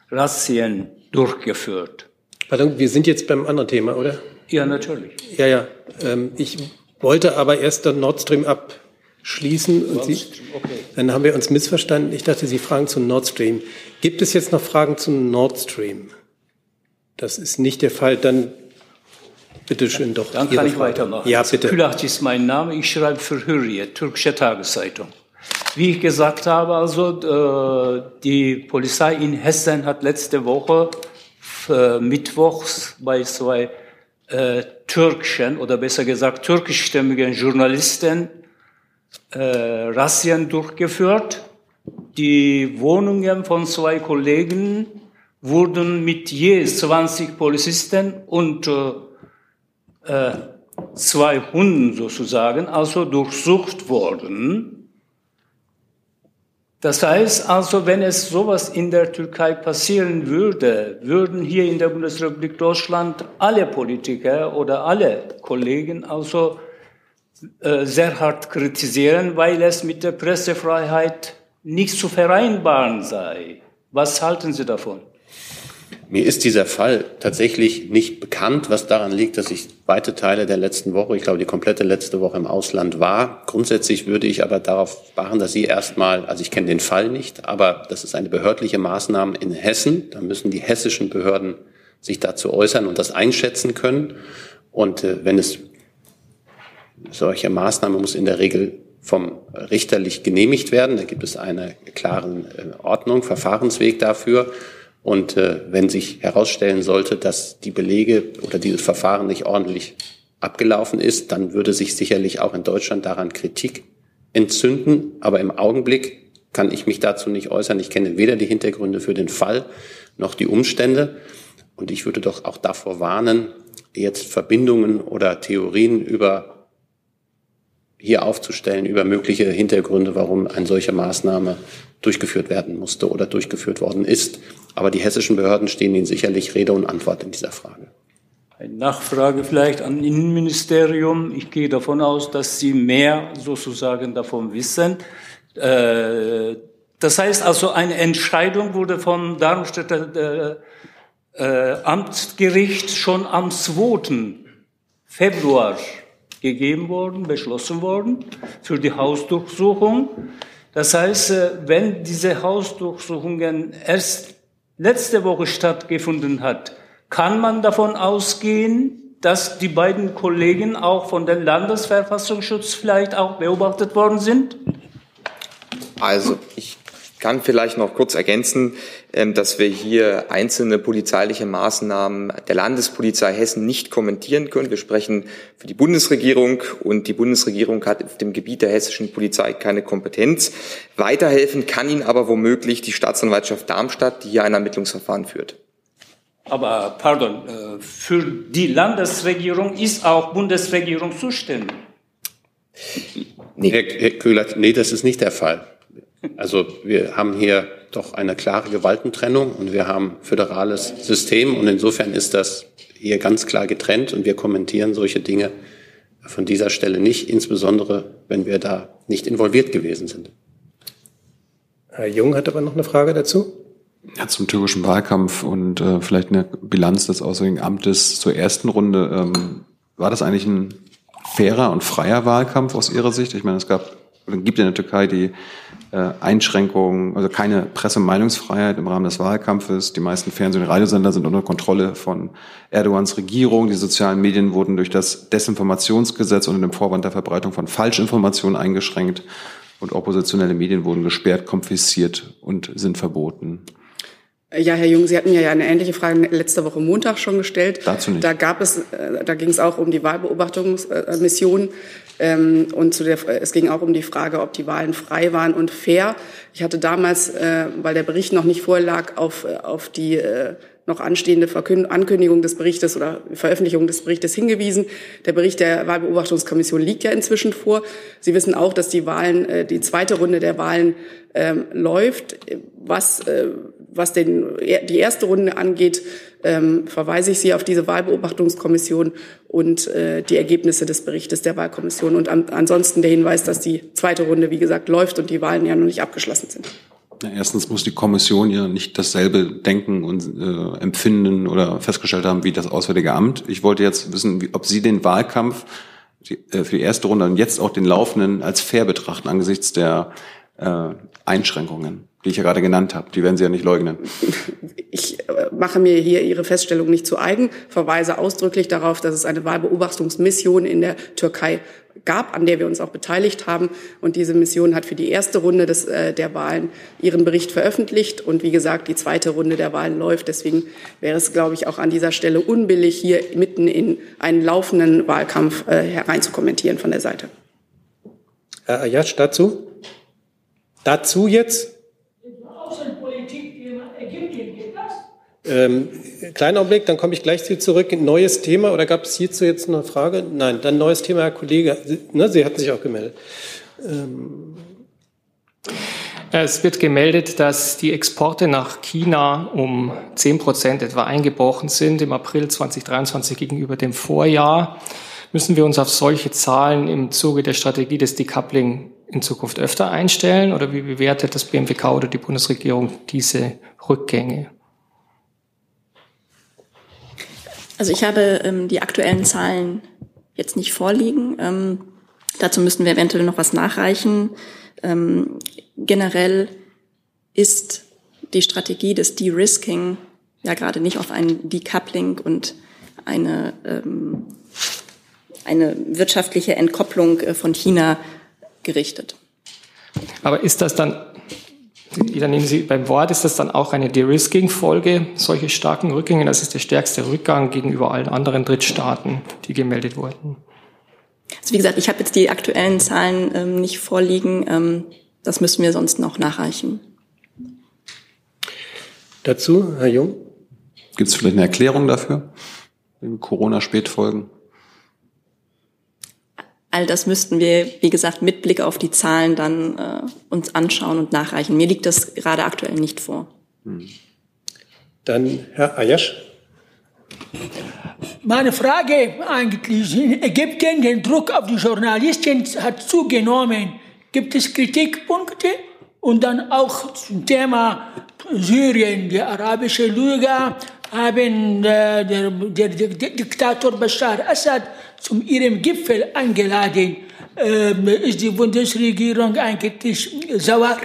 Razzien durchgeführt. Pardon, wir sind jetzt beim anderen Thema, oder? Ja, natürlich. Ja, ja. Ähm, ich wollte aber erst dann Nord Stream abschließen. Und Sie, okay. Dann haben wir uns missverstanden. Ich dachte, Sie fragen zu Nord Stream. Gibt es jetzt noch Fragen zu Nord Stream? Das ist nicht der Fall. Dann bitte schön doch. Dann kann ich weitermachen. Ja, bitte. Külacht ist mein Name. Ich schreibe für Hürriyet, türkische Tageszeitung. Wie ich gesagt habe, also äh, die Polizei in Hessen hat letzte Woche äh, mittwochs bei zwei äh, türkischen oder besser gesagt türkischstämmigen Journalisten äh, Razzien durchgeführt. Die Wohnungen von zwei Kollegen wurden mit je 20 Polizisten und äh, zwei Hunden sozusagen also durchsucht worden. Das heißt also, wenn es sowas in der Türkei passieren würde, würden hier in der Bundesrepublik Deutschland alle Politiker oder alle Kollegen also äh, sehr hart kritisieren, weil es mit der Pressefreiheit nicht zu vereinbaren sei. Was halten Sie davon? Mir ist dieser Fall tatsächlich nicht bekannt, was daran liegt, dass ich weite Teile der letzten Woche, ich glaube die komplette letzte Woche im Ausland war. Grundsätzlich würde ich aber darauf sparen, dass Sie erstmal, also ich kenne den Fall nicht, aber das ist eine behördliche Maßnahme in Hessen. Da müssen die hessischen Behörden sich dazu äußern und das einschätzen können. Und äh, wenn es solche Maßnahme muss in der Regel vom richterlich genehmigt werden. Da gibt es eine klare äh, Ordnung, Verfahrensweg dafür. Und äh, wenn sich herausstellen sollte, dass die Belege oder dieses Verfahren nicht ordentlich abgelaufen ist, dann würde sich sicherlich auch in Deutschland daran Kritik entzünden. Aber im Augenblick kann ich mich dazu nicht äußern. Ich kenne weder die Hintergründe für den Fall noch die Umstände. Und ich würde doch auch davor warnen, jetzt Verbindungen oder Theorien über hier aufzustellen, über mögliche Hintergründe, warum eine solche Maßnahme durchgeführt werden musste oder durchgeführt worden ist. Aber die hessischen Behörden stehen Ihnen sicherlich Rede und Antwort in dieser Frage. Eine Nachfrage vielleicht an Innenministerium. Ich gehe davon aus, dass Sie mehr sozusagen davon wissen. Äh, das heißt also, eine Entscheidung wurde vom Darmstädter äh, äh, Amtsgericht schon am 2. Februar gegeben worden, beschlossen worden für die Hausdurchsuchung. Das heißt, wenn diese Hausdurchsuchungen erst letzte Woche stattgefunden hat, kann man davon ausgehen, dass die beiden Kollegen auch von dem Landesverfassungsschutz vielleicht auch beobachtet worden sind? Also, ich kann vielleicht noch kurz ergänzen, ähm, dass wir hier einzelne polizeiliche Maßnahmen der Landespolizei Hessen nicht kommentieren können. Wir sprechen für die Bundesregierung und die Bundesregierung hat auf dem Gebiet der hessischen Polizei keine Kompetenz. Weiterhelfen kann Ihnen aber womöglich die Staatsanwaltschaft Darmstadt, die hier ein Ermittlungsverfahren führt. Aber, pardon, äh, für die Landesregierung ist auch Bundesregierung zuständig. Nee. Herr, Herr Köhler, nee, das ist nicht der Fall. Also wir haben hier doch eine klare Gewaltentrennung und wir haben föderales System und insofern ist das hier ganz klar getrennt und wir kommentieren solche Dinge von dieser Stelle nicht, insbesondere wenn wir da nicht involviert gewesen sind. Herr Jung hat aber noch eine Frage dazu. Ja, zum türkischen Wahlkampf und äh, vielleicht eine Bilanz des Auswärtigen Amtes zur ersten Runde. Ähm, war das eigentlich ein fairer und freier Wahlkampf aus Ihrer Sicht? Ich meine, es gab gibt in der Türkei die Einschränkungen, also keine Presse- und Meinungsfreiheit im Rahmen des Wahlkampfes. Die meisten Fernseh- und Radiosender sind unter Kontrolle von Erdogans Regierung. Die sozialen Medien wurden durch das Desinformationsgesetz unter dem Vorwand der Verbreitung von Falschinformationen eingeschränkt und oppositionelle Medien wurden gesperrt, konfisziert und sind verboten. Ja, Herr Jung, Sie hatten mir ja eine ähnliche Frage letzte Woche Montag schon gestellt. Dazu nicht. Da gab es, äh, da ging es auch um die Wahlbeobachtungsmission ähm, und zu der, es ging auch um die Frage, ob die Wahlen frei waren und fair. Ich hatte damals, äh, weil der Bericht noch nicht vorlag, auf, äh, auf die noch anstehende Ankündigung des Berichtes oder Veröffentlichung des Berichtes hingewiesen. Der Bericht der Wahlbeobachtungskommission liegt ja inzwischen vor. Sie wissen auch, dass die Wahlen, die zweite Runde der Wahlen ähm, läuft. Was was den, die erste Runde angeht, ähm, verweise ich Sie auf diese Wahlbeobachtungskommission und äh, die Ergebnisse des Berichtes der Wahlkommission. Und an, ansonsten der Hinweis, dass die zweite Runde, wie gesagt, läuft und die Wahlen ja noch nicht abgeschlossen sind. Erstens muss die Kommission ja nicht dasselbe denken und äh, empfinden oder festgestellt haben wie das Auswärtige Amt. Ich wollte jetzt wissen, wie, ob Sie den Wahlkampf die, äh, für die erste Runde und jetzt auch den laufenden als fair betrachten angesichts der äh, Einschränkungen, die ich ja gerade genannt habe. Die werden Sie ja nicht leugnen. Ich äh, mache mir hier Ihre Feststellung nicht zu eigen, verweise ausdrücklich darauf, dass es eine Wahlbeobachtungsmission in der Türkei gab, an der wir uns auch beteiligt haben. Und diese Mission hat für die erste Runde des, äh, der Wahlen ihren Bericht veröffentlicht. Und wie gesagt, die zweite Runde der Wahlen läuft. Deswegen wäre es, glaube ich, auch an dieser Stelle unbillig, hier mitten in einen laufenden Wahlkampf äh, hereinzukommentieren von der Seite. Herr Ayash, dazu? Dazu jetzt? Ähm, kleiner Augenblick, dann komme ich gleich zu zurück. Neues Thema oder gab es hierzu jetzt eine Frage? Nein, dann neues Thema, Herr Kollege. Sie, ne, Sie hatten sich auch gemeldet. Ähm. Es wird gemeldet, dass die Exporte nach China um 10 Prozent etwa eingebrochen sind im April 2023 gegenüber dem Vorjahr. Müssen wir uns auf solche Zahlen im Zuge der Strategie des Decoupling in Zukunft öfter einstellen oder wie bewertet das BMWK oder die Bundesregierung diese Rückgänge? Also ich habe ähm, die aktuellen Zahlen jetzt nicht vorliegen. Ähm, dazu müssten wir eventuell noch was nachreichen. Ähm, generell ist die Strategie des De-Risking ja gerade nicht auf ein Decoupling und eine, ähm, eine wirtschaftliche Entkopplung äh, von China gerichtet. Aber ist das dann da nehmen Sie beim Wort, ist das dann auch eine De-Risking-Folge, solche starken Rückgänge? Das ist der stärkste Rückgang gegenüber allen anderen Drittstaaten, die gemeldet wurden. Also wie gesagt, ich habe jetzt die aktuellen Zahlen ähm, nicht vorliegen. Ähm, das müssen wir sonst noch nachreichen. Dazu, Herr Jung? Gibt es vielleicht eine Erklärung dafür? Corona-Spätfolgen? All das müssten wir, wie gesagt, mit Blick auf die Zahlen dann äh, uns anschauen und nachreichen. Mir liegt das gerade aktuell nicht vor. Hm. Dann Herr Ayash. Meine Frage eigentlich, in Ägypten, der Druck auf die Journalisten hat zugenommen. Gibt es Kritikpunkte? Und dann auch zum Thema Syrien, die arabische Liga haben äh, der, der, der, Diktator Bashar Assad zu ihrem Gipfel eingeladen. Ähm, ist die Bundesregierung eigentlich sauer?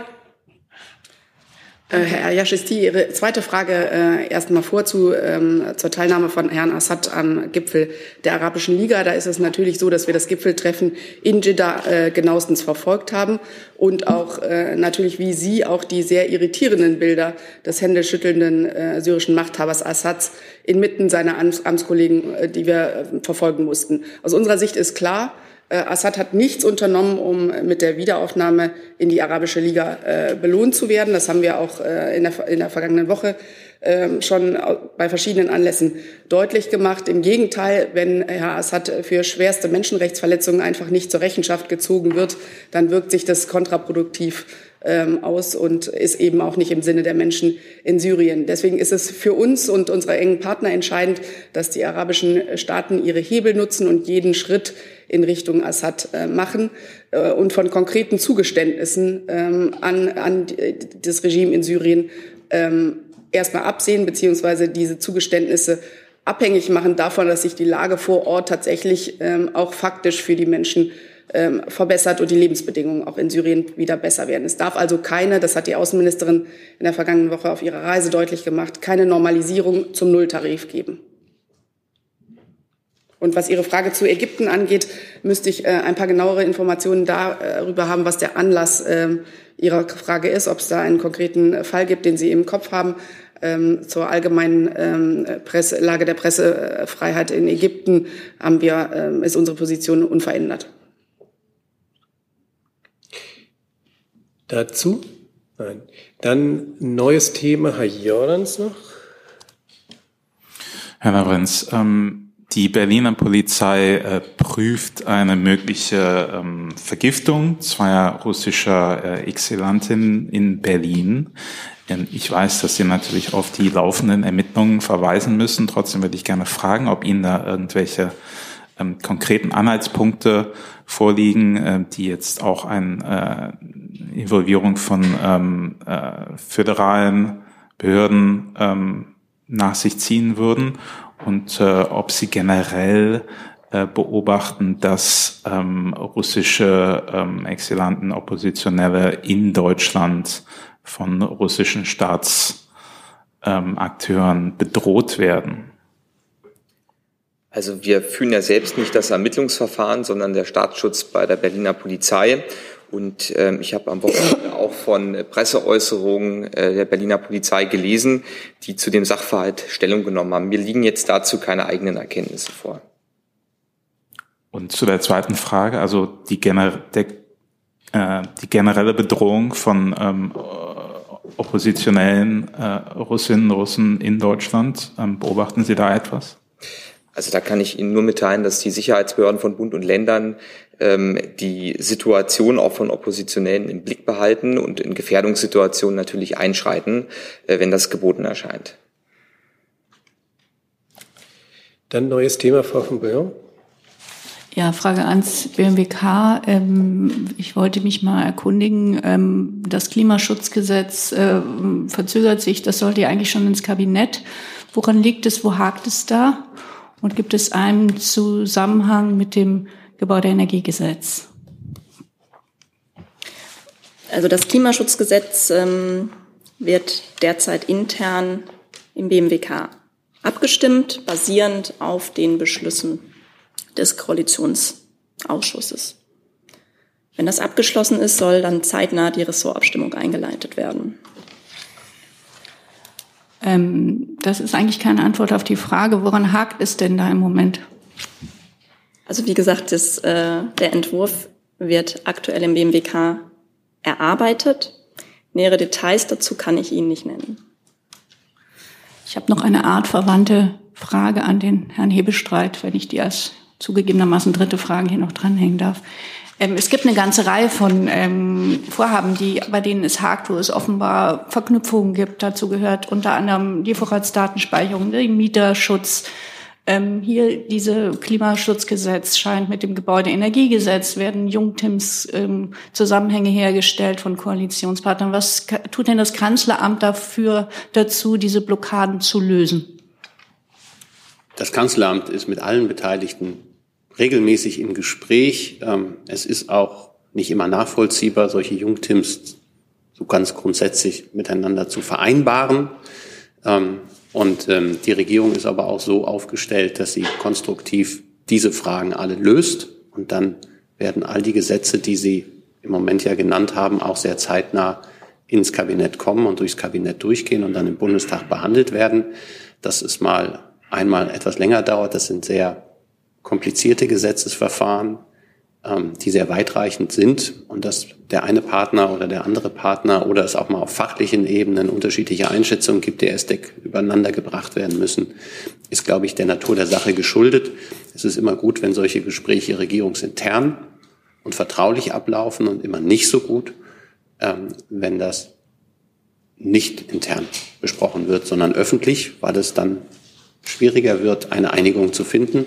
Äh, Herr Yashisti, Ihre zweite Frage äh, erst mal vor zu, ähm, zur Teilnahme von Herrn Assad am Gipfel der Arabischen Liga. Da ist es natürlich so, dass wir das Gipfeltreffen in Jeddah äh, genauestens verfolgt haben und auch äh, natürlich wie Sie auch die sehr irritierenden Bilder des händeschüttelnden äh, syrischen Machthabers Assads inmitten seiner Amts Amtskollegen, äh, die wir äh, verfolgen mussten. Aus unserer Sicht ist klar, Assad hat nichts unternommen, um mit der Wiederaufnahme in die Arabische Liga äh, belohnt zu werden. Das haben wir auch äh, in, der, in der vergangenen Woche äh, schon bei verschiedenen Anlässen deutlich gemacht. Im Gegenteil, wenn Herr Assad für schwerste Menschenrechtsverletzungen einfach nicht zur Rechenschaft gezogen wird, dann wirkt sich das kontraproduktiv ähm, aus und ist eben auch nicht im Sinne der Menschen in Syrien. Deswegen ist es für uns und unsere engen Partner entscheidend, dass die arabischen Staaten ihre Hebel nutzen und jeden Schritt in Richtung Assad äh, machen äh, und von konkreten Zugeständnissen ähm, an, an das Regime in Syrien ähm, erstmal absehen, beziehungsweise diese Zugeständnisse abhängig machen davon, dass sich die Lage vor Ort tatsächlich ähm, auch faktisch für die Menschen ähm, verbessert und die Lebensbedingungen auch in Syrien wieder besser werden. Es darf also keine, das hat die Außenministerin in der vergangenen Woche auf ihrer Reise deutlich gemacht, keine Normalisierung zum Nulltarif geben. Und was Ihre Frage zu Ägypten angeht, müsste ich äh, ein paar genauere Informationen darüber haben, was der Anlass äh, Ihrer Frage ist, ob es da einen konkreten Fall gibt, den Sie im Kopf haben. Ähm, zur allgemeinen ähm, Presse, Lage der Pressefreiheit in Ägypten haben wir, ähm, ist unsere Position unverändert. Dazu? Nein. Dann neues Thema, Herr Jordans noch. Herr Lorenz, ähm die Berliner Polizei äh, prüft eine mögliche ähm, Vergiftung zweier russischer äh, Exilantinnen in Berlin. Ähm, ich weiß, dass Sie natürlich auf die laufenden Ermittlungen verweisen müssen. Trotzdem würde ich gerne fragen, ob Ihnen da irgendwelche ähm, konkreten Anhaltspunkte vorliegen, äh, die jetzt auch eine äh, Involvierung von ähm, äh, föderalen Behörden ähm, nach sich ziehen würden und äh, ob Sie generell äh, beobachten, dass ähm, russische ähm, Exilanten, Oppositionelle in Deutschland von russischen Staatsakteuren ähm, bedroht werden. Also wir führen ja selbst nicht das Ermittlungsverfahren, sondern der Staatsschutz bei der Berliner Polizei. Und ähm, ich habe am Wochenende auch von Presseäußerungen äh, der Berliner Polizei gelesen, die zu dem Sachverhalt Stellung genommen haben. Mir liegen jetzt dazu keine eigenen Erkenntnisse vor. Und zu der zweiten Frage, also die, gener der, äh, die generelle Bedrohung von ähm, oppositionellen äh, Russinnen und Russen in Deutschland, ähm, beobachten Sie da etwas? Also da kann ich Ihnen nur mitteilen, dass die Sicherheitsbehörden von Bund und Ländern ähm, die Situation auch von Oppositionellen im Blick behalten und in Gefährdungssituationen natürlich einschreiten, äh, wenn das geboten erscheint. Dann neues Thema, Frau von Böhr. Ja, Frage ans BMWK. Ähm, ich wollte mich mal erkundigen. Ähm, das Klimaschutzgesetz äh, verzögert sich. Das sollte ja eigentlich schon ins Kabinett. Woran liegt es? Wo hakt es da? Und gibt es einen Zusammenhang mit dem Gebäudeenergiegesetz? Also das Klimaschutzgesetz ähm, wird derzeit intern im BMWK abgestimmt, basierend auf den Beschlüssen des Koalitionsausschusses. Wenn das abgeschlossen ist, soll dann zeitnah die Ressortabstimmung eingeleitet werden. Ähm, das ist eigentlich keine Antwort auf die Frage, woran hakt es denn da im Moment? Also wie gesagt, das, äh, der Entwurf wird aktuell im BMWK erarbeitet. Nähere Details dazu kann ich Ihnen nicht nennen. Ich habe noch eine Art verwandte Frage an den Herrn Hebestreit, wenn ich die als zugegebenermaßen dritte Frage hier noch dranhängen darf. Ähm, es gibt eine ganze Reihe von ähm, Vorhaben, die, bei denen es hakt, wo es offenbar Verknüpfungen gibt. Dazu gehört unter anderem die Vorratsdatenspeicherung, der Mieterschutz. Ähm, hier diese Klimaschutzgesetz scheint mit dem Gebäudeenergiegesetz werden Jungtims ähm, Zusammenhänge hergestellt von Koalitionspartnern. Was tut denn das Kanzleramt dafür dazu, diese Blockaden zu lösen? Das Kanzleramt ist mit allen Beteiligten regelmäßig im Gespräch. Ähm, es ist auch nicht immer nachvollziehbar, solche Jungtims so ganz grundsätzlich miteinander zu vereinbaren. Ähm, und ähm, die Regierung ist aber auch so aufgestellt, dass sie konstruktiv diese Fragen alle löst. Und dann werden all die Gesetze, die Sie im Moment ja genannt haben, auch sehr zeitnah ins Kabinett kommen und durchs Kabinett durchgehen und dann im Bundestag behandelt werden. Das ist mal einmal etwas länger dauert. Das sind sehr komplizierte Gesetzesverfahren, ähm, die sehr weitreichend sind und dass der eine Partner oder der andere Partner oder es auch mal auf fachlichen Ebenen unterschiedliche Einschätzungen gibt, die erst übereinander gebracht werden müssen, ist, glaube ich, der Natur der Sache geschuldet. Es ist immer gut, wenn solche Gespräche regierungsintern und vertraulich ablaufen und immer nicht so gut, ähm, wenn das nicht intern besprochen wird, sondern öffentlich, weil es dann schwieriger wird, eine Einigung zu finden.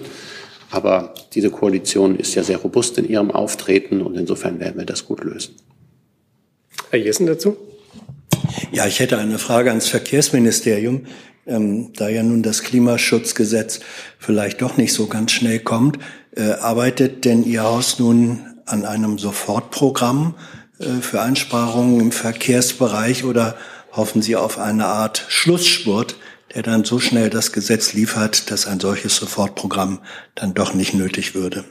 Aber diese Koalition ist ja sehr robust in ihrem Auftreten und insofern werden wir das gut lösen. Herr Jessen dazu? Ja, ich hätte eine Frage ans Verkehrsministerium. Ähm, da ja nun das Klimaschutzgesetz vielleicht doch nicht so ganz schnell kommt, äh, arbeitet denn Ihr Haus nun an einem Sofortprogramm äh, für Einsparungen im Verkehrsbereich oder hoffen Sie auf eine Art Schlussspurt, der dann so schnell das Gesetz liefert, dass ein solches Sofortprogramm dann doch nicht nötig würde.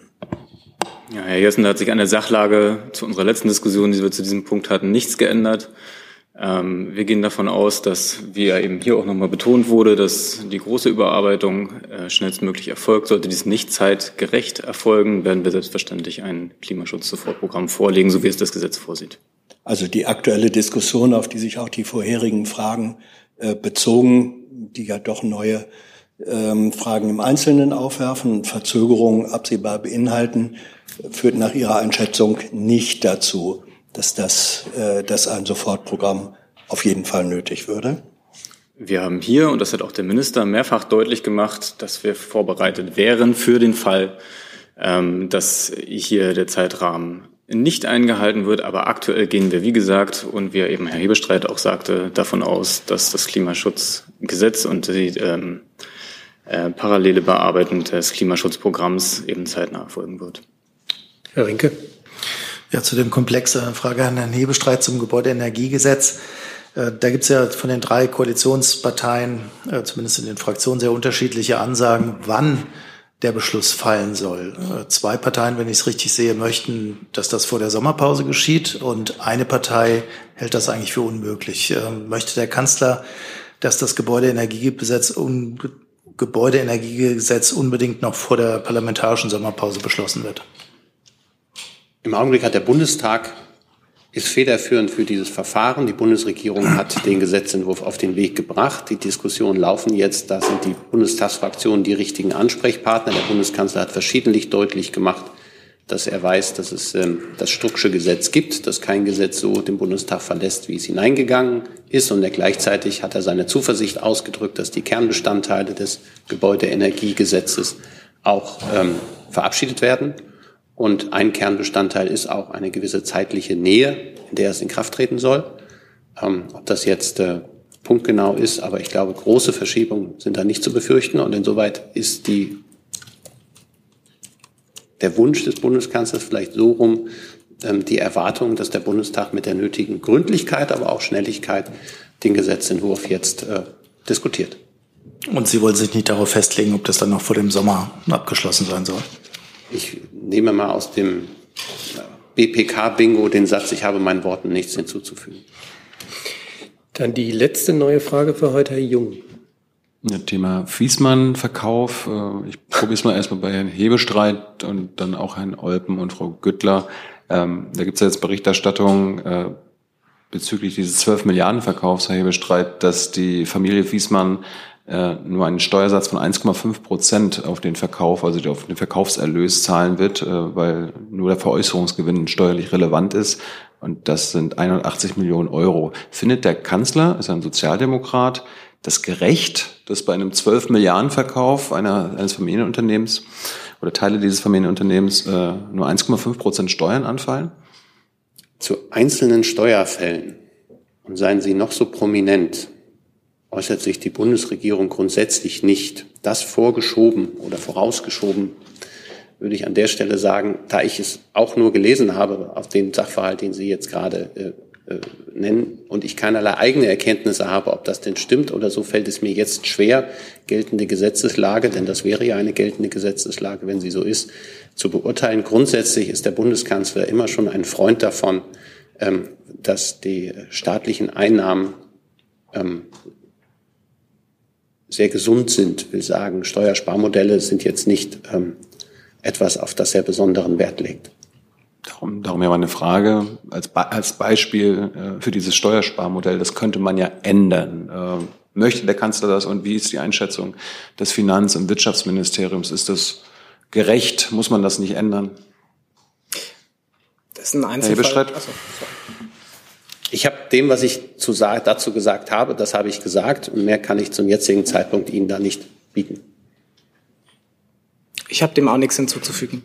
Ja, Herr Jessen, da hat sich an der Sachlage zu unserer letzten Diskussion, die wir zu diesem Punkt hatten, nichts geändert. Ähm, wir gehen davon aus, dass, wie ja eben hier auch nochmal betont wurde, dass die große Überarbeitung äh, schnellstmöglich erfolgt. Sollte dies nicht zeitgerecht erfolgen, werden wir selbstverständlich ein Klimaschutz-Sofortprogramm vorlegen, so wie es das Gesetz vorsieht. Also die aktuelle Diskussion, auf die sich auch die vorherigen Fragen äh, bezogen, die ja doch neue ähm, Fragen im Einzelnen aufwerfen und Verzögerungen absehbar beinhalten, führt nach Ihrer Einschätzung nicht dazu, dass, das, äh, dass ein Sofortprogramm auf jeden Fall nötig würde? Wir haben hier, und das hat auch der Minister mehrfach deutlich gemacht, dass wir vorbereitet wären für den Fall, ähm, dass hier der Zeitrahmen nicht eingehalten wird. Aber aktuell gehen wir, wie gesagt, und wie eben Herr Hebestreit auch sagte, davon aus, dass das Klimaschutzgesetz und die ähm, äh, parallele Bearbeitung des Klimaschutzprogramms eben zeitnah erfolgen wird. Herr Rinke. Ja, zu dem Komplex äh, Frage an Herrn Hebestreit zum Gebäudeenergiegesetz. Äh, da gibt es ja von den drei Koalitionsparteien, äh, zumindest in den Fraktionen, sehr unterschiedliche Ansagen, wann der Beschluss fallen soll. Zwei Parteien, wenn ich es richtig sehe, möchten, dass das vor der Sommerpause geschieht und eine Partei hält das eigentlich für unmöglich. Ähm, möchte der Kanzler, dass das Gebäudeenergiegesetz, un Gebäudeenergiegesetz unbedingt noch vor der parlamentarischen Sommerpause beschlossen wird? Im Augenblick hat der Bundestag ist federführend für dieses Verfahren. Die Bundesregierung hat den Gesetzentwurf auf den Weg gebracht. Die Diskussionen laufen jetzt. Da sind die Bundestagsfraktionen die richtigen Ansprechpartner. Der Bundeskanzler hat verschiedentlich deutlich gemacht, dass er weiß, dass es ähm, das Strucksche Gesetz gibt, dass kein Gesetz so den Bundestag verlässt, wie es hineingegangen ist. Und er gleichzeitig hat er seine Zuversicht ausgedrückt, dass die Kernbestandteile des Gebäudeenergiegesetzes auch ähm, verabschiedet werden. Und ein Kernbestandteil ist auch eine gewisse zeitliche Nähe, in der es in Kraft treten soll. Ähm, ob das jetzt äh, punktgenau ist, aber ich glaube, große Verschiebungen sind da nicht zu befürchten. Und insoweit ist die, der Wunsch des Bundeskanzlers vielleicht so rum, ähm, die Erwartung, dass der Bundestag mit der nötigen Gründlichkeit, aber auch Schnelligkeit den Gesetzentwurf jetzt äh, diskutiert. Und Sie wollen sich nicht darauf festlegen, ob das dann noch vor dem Sommer abgeschlossen sein soll? Ich nehme mal aus dem BPK-Bingo den Satz, ich habe meinen Worten nichts hinzuzufügen. Dann die letzte neue Frage für heute, Herr Jung. Ja, Thema Fiesmann-Verkauf. Äh, ich probiere es mal erstmal bei Herrn Hebestreit und dann auch Herrn Olpen und Frau Güttler. Ähm, da gibt es ja jetzt Berichterstattung äh, bezüglich dieses 12 Milliarden Verkaufs, Herr Hebestreit, dass die Familie Fiesmann äh, nur einen Steuersatz von 1,5 Prozent auf den Verkauf, also auf den Verkaufserlös zahlen wird, weil nur der Veräußerungsgewinn steuerlich relevant ist. Und das sind 180 Millionen Euro. Findet der Kanzler, ist ein Sozialdemokrat, das gerecht, dass bei einem 12 Milliarden Verkauf einer, eines Familienunternehmens oder Teile dieses Familienunternehmens äh, nur 1,5 Prozent Steuern anfallen? Zu einzelnen Steuerfällen, und seien sie noch so prominent, äußert sich die Bundesregierung grundsätzlich nicht. Das vorgeschoben oder vorausgeschoben würde ich an der Stelle sagen, da ich es auch nur gelesen habe auf den Sachverhalt, den Sie jetzt gerade äh, nennen und ich keinerlei eigene Erkenntnisse habe, ob das denn stimmt oder so, fällt es mir jetzt schwer, geltende Gesetzeslage, denn das wäre ja eine geltende Gesetzeslage, wenn sie so ist, zu beurteilen. Grundsätzlich ist der Bundeskanzler immer schon ein Freund davon, ähm, dass die staatlichen Einnahmen ähm, sehr gesund sind, will sagen, Steuersparmodelle sind jetzt nicht ähm, etwas, auf das er besonderen Wert legt. Darum, darum ja meine Frage als, als Beispiel äh, für dieses Steuersparmodell, das könnte man ja ändern. Äh, möchte der Kanzler das und wie ist die Einschätzung des Finanz- und Wirtschaftsministeriums? Ist das gerecht? Muss man das nicht ändern? Das ist ein Einzelfall. Herr ich habe dem, was ich zu, dazu gesagt habe, das habe ich gesagt und mehr kann ich zum jetzigen Zeitpunkt Ihnen da nicht bieten. Ich habe dem auch nichts hinzuzufügen.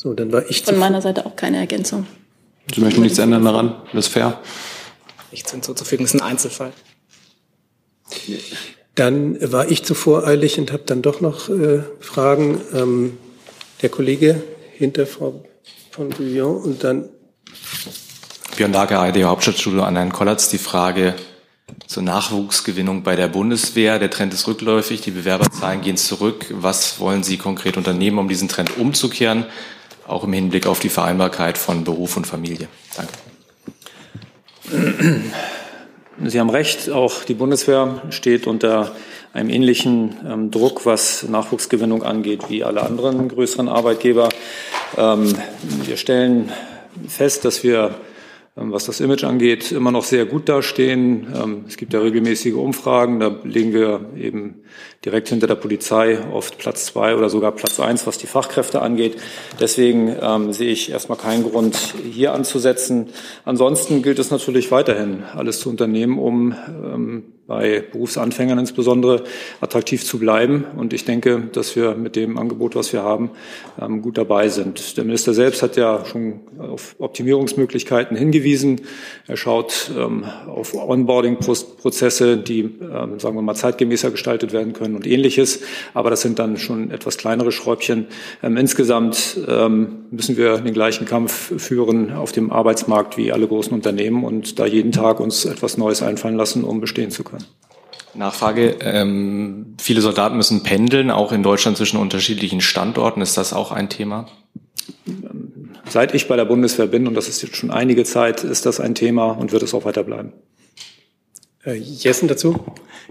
So, dann war ich von meiner Seite auch keine Ergänzung. Sie möchten nichts ändern daran? Das ist fair. Nichts hinzuzufügen, das ist ein Einzelfall. Dann war ich zu voreilig und habe dann doch noch äh, Fragen. Ähm, der Kollege hinter Frau von Bouillon und dann Björn Lager, ARD Hauptstadtstudio an Herrn Kollatz. Die Frage zur Nachwuchsgewinnung bei der Bundeswehr. Der Trend ist rückläufig, die Bewerberzahlen gehen zurück. Was wollen Sie konkret unternehmen, um diesen Trend umzukehren, auch im Hinblick auf die Vereinbarkeit von Beruf und Familie? Danke. Sie haben recht, auch die Bundeswehr steht unter einem ähnlichen ähm, Druck, was Nachwuchsgewinnung angeht, wie alle anderen größeren Arbeitgeber. Ähm, wir stellen fest, dass wir was das Image angeht, immer noch sehr gut dastehen. Ähm, es gibt ja regelmäßige Umfragen, da liegen wir eben direkt hinter der Polizei oft Platz zwei oder sogar Platz eins, was die Fachkräfte angeht. Deswegen ähm, sehe ich erstmal keinen Grund, hier anzusetzen. Ansonsten gilt es natürlich weiterhin, alles zu unternehmen, um ähm, bei Berufsanfängern insbesondere attraktiv zu bleiben. Und ich denke, dass wir mit dem Angebot, was wir haben, ähm, gut dabei sind. Der Minister selbst hat ja schon auf Optimierungsmöglichkeiten hingewiesen. Er schaut ähm, auf Onboarding-Prozesse, die, ähm, sagen wir mal, zeitgemäßer gestaltet werden können und ähnliches. Aber das sind dann schon etwas kleinere Schräubchen. Insgesamt müssen wir den gleichen Kampf führen auf dem Arbeitsmarkt wie alle großen Unternehmen und da jeden Tag uns etwas Neues einfallen lassen, um bestehen zu können. Nachfrage. Ähm, viele Soldaten müssen pendeln, auch in Deutschland zwischen unterschiedlichen Standorten. Ist das auch ein Thema? Seit ich bei der Bundeswehr bin, und das ist jetzt schon einige Zeit, ist das ein Thema und wird es auch weiter bleiben. Herr Jessen dazu?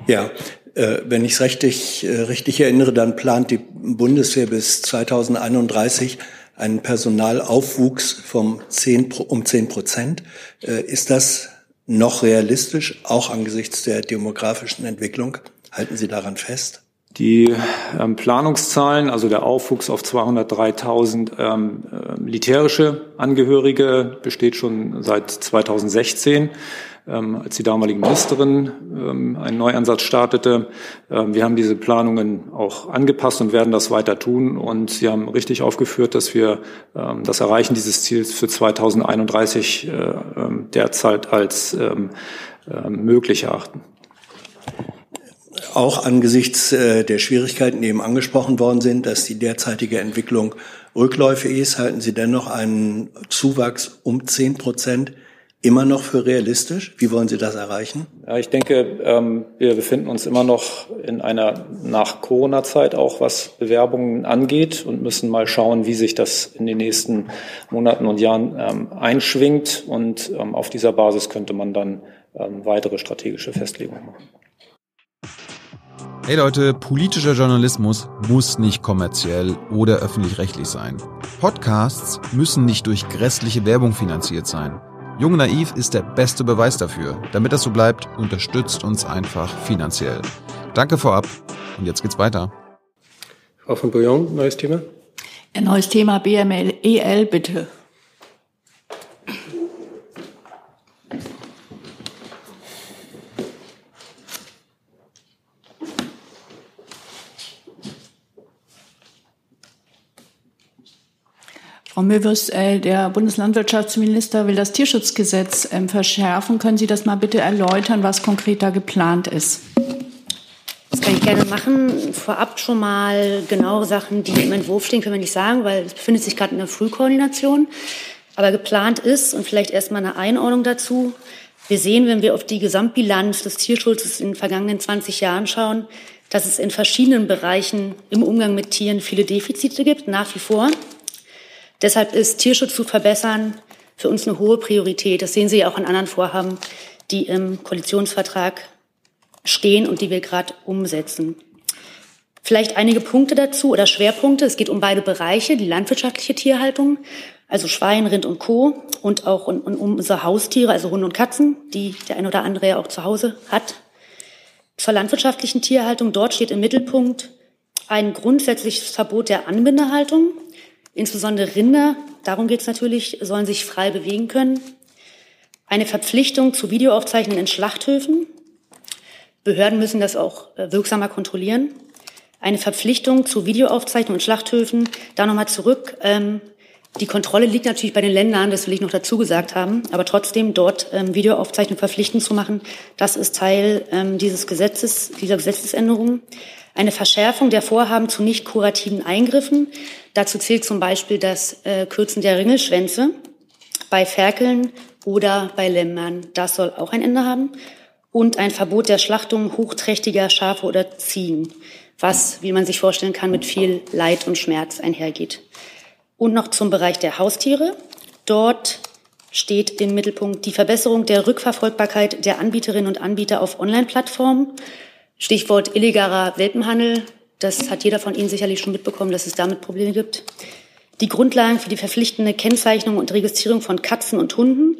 Ja, äh, wenn ich es richtig, äh, richtig erinnere, dann plant die Bundeswehr bis 2031 einen Personalaufwuchs vom 10, um 10 Prozent. Äh, ist das noch realistisch, auch angesichts der demografischen Entwicklung? Halten Sie daran fest? Die ähm, Planungszahlen, also der Aufwuchs auf 203.000 ähm, äh, militärische Angehörige, besteht schon seit 2016 ähm, als die damalige Ministerin ähm, einen Neuansatz startete. Ähm, wir haben diese Planungen auch angepasst und werden das weiter tun. Und Sie haben richtig aufgeführt, dass wir ähm, das Erreichen dieses Ziels für 2031 äh, ähm, derzeit als ähm, möglich erachten. Auch angesichts äh, der Schwierigkeiten, die eben angesprochen worden sind, dass die derzeitige Entwicklung rückläufig ist, halten Sie dennoch einen Zuwachs um 10 Prozent immer noch für realistisch? Wie wollen Sie das erreichen? Ja, ich denke, ähm, wir befinden uns immer noch in einer nach Corona-Zeit auch, was Bewerbungen angeht und müssen mal schauen, wie sich das in den nächsten Monaten und Jahren ähm, einschwingt. Und ähm, auf dieser Basis könnte man dann weitere strategische Festlegungen machen. Hey Leute, politischer Journalismus muss nicht kommerziell oder öffentlich-rechtlich sein. Podcasts müssen nicht durch grässliche Werbung finanziert sein. Jung Naiv ist der beste Beweis dafür. Damit das so bleibt, unterstützt uns einfach finanziell. Danke vorab und jetzt geht's weiter. Frau von Bouillon, neues Thema? Ein neues Thema BML, EL bitte. Frau Möwes, äh, der Bundeslandwirtschaftsminister will das Tierschutzgesetz ähm, verschärfen. Können Sie das mal bitte erläutern, was konkret da geplant ist? Das kann ich gerne machen. Vorab schon mal genauere Sachen, die im Entwurf stehen, können wir nicht sagen, weil es befindet sich gerade in der Frühkoordination. Aber geplant ist, und vielleicht erstmal eine Einordnung dazu, wir sehen, wenn wir auf die Gesamtbilanz des Tierschutzes in den vergangenen 20 Jahren schauen, dass es in verschiedenen Bereichen im Umgang mit Tieren viele Defizite gibt, nach wie vor. Deshalb ist Tierschutz zu verbessern für uns eine hohe Priorität. Das sehen Sie ja auch an anderen Vorhaben, die im Koalitionsvertrag stehen und die wir gerade umsetzen. Vielleicht einige Punkte dazu oder Schwerpunkte. Es geht um beide Bereiche, die landwirtschaftliche Tierhaltung, also Schwein, Rind und Co. und auch um, um unsere Haustiere, also Hunde und Katzen, die der ein oder andere ja auch zu Hause hat. Zur landwirtschaftlichen Tierhaltung, dort steht im Mittelpunkt ein grundsätzliches Verbot der Anbindehaltung Insbesondere Rinder, darum geht es natürlich, sollen sich frei bewegen können. Eine Verpflichtung zu Videoaufzeichnungen in Schlachthöfen. Behörden müssen das auch äh, wirksamer kontrollieren. Eine Verpflichtung zu Videoaufzeichnungen in Schlachthöfen. Da nochmal zurück. Ähm, die Kontrolle liegt natürlich bei den Ländern, das will ich noch dazu gesagt haben. Aber trotzdem dort ähm, Videoaufzeichnungen verpflichtend zu machen, das ist Teil ähm, dieses Gesetzes, dieser Gesetzesänderung. Eine Verschärfung der Vorhaben zu nicht kurativen Eingriffen. Dazu zählt zum Beispiel das äh, Kürzen der Ringelschwänze bei Ferkeln oder bei Lämmern. Das soll auch ein Ende haben. Und ein Verbot der Schlachtung hochträchtiger Schafe oder Ziehen, was, wie man sich vorstellen kann, mit viel Leid und Schmerz einhergeht. Und noch zum Bereich der Haustiere. Dort steht im Mittelpunkt die Verbesserung der Rückverfolgbarkeit der Anbieterinnen und Anbieter auf Online-Plattformen. Stichwort illegaler Welpenhandel, das hat jeder von Ihnen sicherlich schon mitbekommen, dass es damit Probleme gibt. Die Grundlagen für die verpflichtende Kennzeichnung und Registrierung von Katzen und Hunden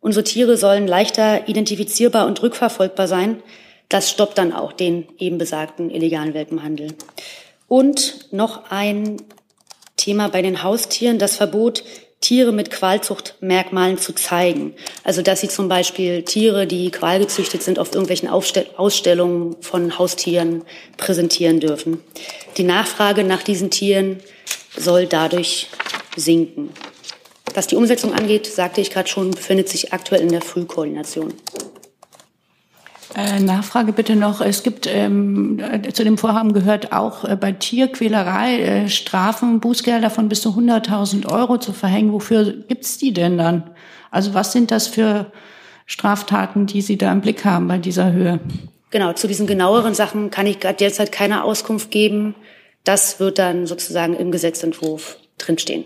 Unsere Tiere sollen leichter identifizierbar und rückverfolgbar sein. Das stoppt dann auch den eben besagten illegalen Welpenhandel. Und noch ein Thema bei den Haustieren, das Verbot, Tiere mit Qualzuchtmerkmalen zu zeigen. Also dass sie zum Beispiel Tiere, die qualgezüchtet sind, auf irgendwelchen Ausstellungen von Haustieren präsentieren dürfen. Die Nachfrage nach diesen Tieren soll dadurch sinken. Was die Umsetzung angeht, sagte ich gerade schon, befindet sich aktuell in der Frühkoordination. Äh, Nachfrage bitte noch. Es gibt ähm, äh, zu dem Vorhaben gehört auch äh, bei Tierquälerei äh, Strafen, Bußgelder von bis zu 100.000 Euro zu verhängen. Wofür gibt's die denn dann? Also was sind das für Straftaten, die Sie da im Blick haben bei dieser Höhe? Genau, zu diesen genaueren Sachen kann ich gerade derzeit keine Auskunft geben. Das wird dann sozusagen im Gesetzentwurf drinstehen.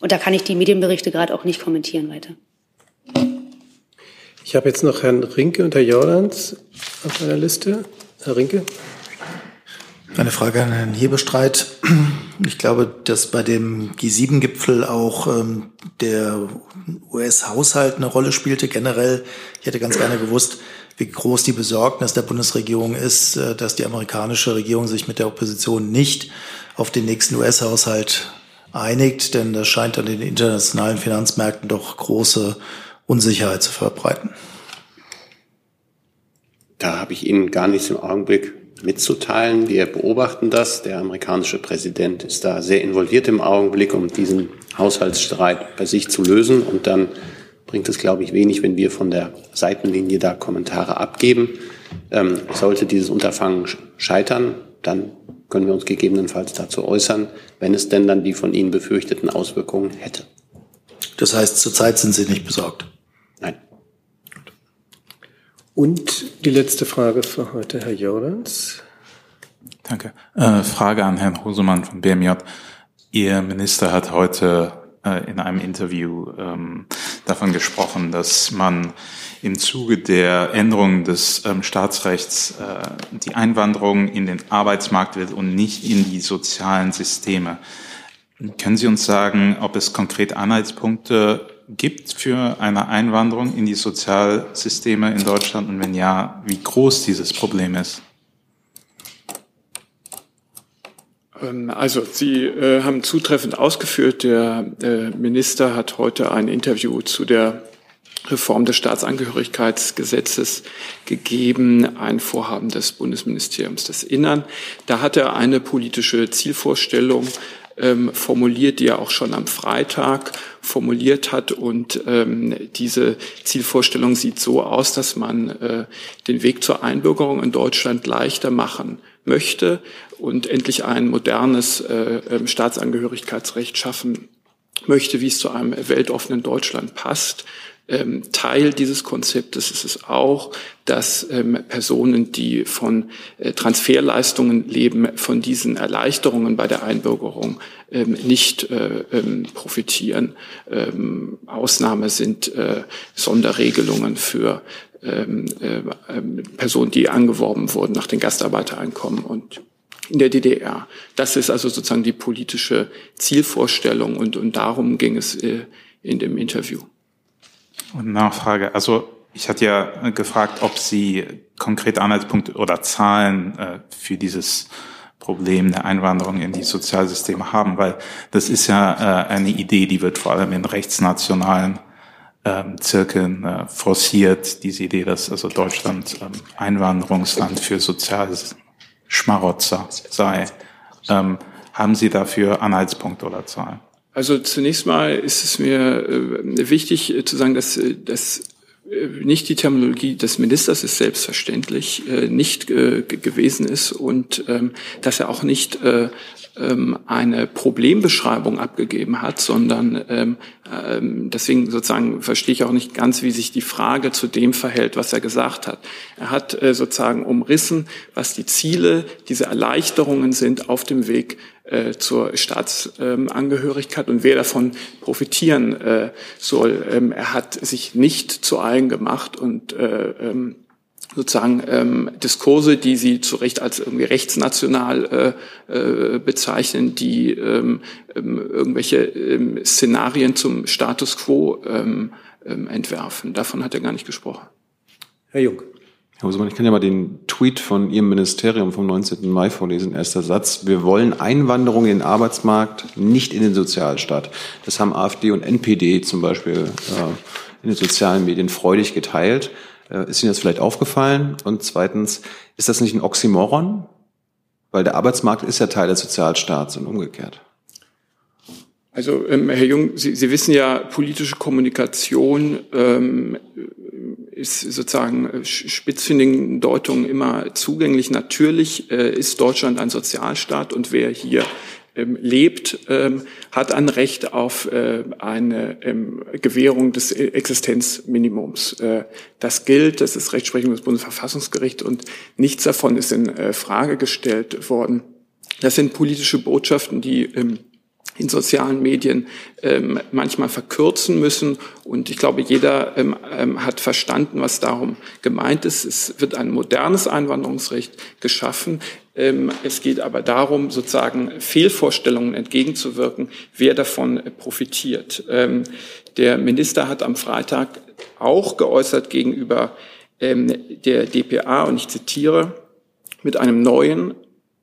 Und da kann ich die Medienberichte gerade auch nicht kommentieren weiter. Ich habe jetzt noch Herrn Rinke und Herr Jordans auf meiner Liste. Herr Rinke. Eine Frage an Herrn Hebestreit. Ich glaube, dass bei dem G7-Gipfel auch ähm, der US-Haushalt eine Rolle spielte. Generell, ich hätte ganz gerne gewusst, wie groß die Besorgnis der Bundesregierung ist, äh, dass die amerikanische Regierung sich mit der Opposition nicht auf den nächsten US-Haushalt einigt, denn das scheint an den internationalen Finanzmärkten doch große Unsicherheit zu verbreiten. Da habe ich Ihnen gar nichts im Augenblick mitzuteilen. Wir beobachten das. Der amerikanische Präsident ist da sehr involviert im Augenblick, um diesen Haushaltsstreit bei sich zu lösen. Und dann bringt es, glaube ich, wenig, wenn wir von der Seitenlinie da Kommentare abgeben. Ähm, sollte dieses Unterfangen scheitern, dann können wir uns gegebenenfalls dazu äußern, wenn es denn dann die von Ihnen befürchteten Auswirkungen hätte. Das heißt, zurzeit sind Sie nicht besorgt? Und die letzte Frage für heute, Herr Jordans. Danke. Äh, Frage an Herrn Hosemann von BMJ. Ihr Minister hat heute äh, in einem Interview ähm, davon gesprochen, dass man im Zuge der Änderung des ähm, Staatsrechts äh, die Einwanderung in den Arbeitsmarkt will und nicht in die sozialen Systeme. Können Sie uns sagen, ob es konkret Anhaltspunkte gibt für eine Einwanderung in die Sozialsysteme in Deutschland und wenn ja, wie groß dieses Problem ist? Ähm, also, Sie äh, haben zutreffend ausgeführt, der äh, Minister hat heute ein Interview zu der Reform des Staatsangehörigkeitsgesetzes gegeben, ein Vorhaben des Bundesministeriums des Innern. Da hat er eine politische Zielvorstellung ähm, formuliert, die er auch schon am Freitag formuliert hat. Und ähm, diese Zielvorstellung sieht so aus, dass man äh, den Weg zur Einbürgerung in Deutschland leichter machen möchte und endlich ein modernes äh, ähm, Staatsangehörigkeitsrecht schaffen möchte, wie es zu einem weltoffenen Deutschland passt. Ähm, Teil dieses Konzeptes ist es auch, dass ähm, Personen, die von äh, Transferleistungen leben, von diesen Erleichterungen bei der Einbürgerung ähm, nicht äh, ähm, profitieren. Ähm, Ausnahme sind äh, Sonderregelungen für ähm, äh, Personen, die angeworben wurden nach den Gastarbeitereinkommen und in der DDR. Das ist also sozusagen die politische Zielvorstellung und, und darum ging es äh, in dem Interview. Nachfrage, also ich hatte ja gefragt, ob Sie konkrete Anhaltspunkte oder Zahlen äh, für dieses Problem der Einwanderung in die Sozialsysteme haben, weil das ist ja äh, eine Idee, die wird vor allem in rechtsnationalen ähm, Zirkeln äh, forciert, diese Idee, dass also Deutschland ähm, Einwanderungsland für soziales Schmarotzer sei. Ähm, haben Sie dafür Anhaltspunkte oder Zahlen? Also zunächst mal ist es mir äh, wichtig äh, zu sagen, dass, äh, dass nicht die Terminologie des Ministers ist selbstverständlich nicht gewesen ist und ähm, dass er auch nicht äh, ähm, eine Problembeschreibung abgegeben hat, sondern ähm, deswegen sozusagen verstehe ich auch nicht ganz, wie sich die Frage zu dem verhält, was er gesagt hat. Er hat sozusagen umrissen, was die Ziele, diese Erleichterungen sind auf dem Weg äh, zur Staatsangehörigkeit und wer davon profitieren äh, soll. Ähm, er hat sich nicht zu eigen gemacht und äh, ähm, sozusagen ähm, Diskurse, die sie zu Recht als irgendwie rechtsnational äh, äh, bezeichnen, die ähm, ähm, irgendwelche ähm, Szenarien zum Status quo ähm, ähm, entwerfen. Davon hat er gar nicht gesprochen. Herr Jung. Herr Hosemann, ich kann ja mal den Tweet von Ihrem Ministerium vom 19. Mai vorlesen. Erster Satz. Wir wollen Einwanderung in den Arbeitsmarkt, nicht in den Sozialstaat. Das haben AfD und NPD zum Beispiel äh, in den sozialen Medien freudig geteilt. Äh, ist Ihnen das vielleicht aufgefallen? Und zweitens, ist das nicht ein Oxymoron? Weil der Arbeitsmarkt ist ja Teil des Sozialstaats und umgekehrt. Also ähm, Herr Jung, Sie, Sie wissen ja, politische Kommunikation ähm, ist sozusagen äh, spitzfindigen Deutungen immer zugänglich. Natürlich äh, ist Deutschland ein Sozialstaat und wer hier ähm, lebt, ähm, hat ein Recht auf äh, eine ähm, Gewährung des Existenzminimums. Äh, das gilt, das ist Rechtsprechung des Bundesverfassungsgerichts und nichts davon ist in Frage gestellt worden. Das sind politische Botschaften, die in sozialen Medien ähm, manchmal verkürzen müssen. Und ich glaube, jeder ähm, ähm, hat verstanden, was darum gemeint ist. Es wird ein modernes Einwanderungsrecht geschaffen. Ähm, es geht aber darum, sozusagen Fehlvorstellungen entgegenzuwirken, wer davon profitiert. Ähm, der Minister hat am Freitag auch geäußert gegenüber ähm, der DPA, und ich zitiere, mit einem neuen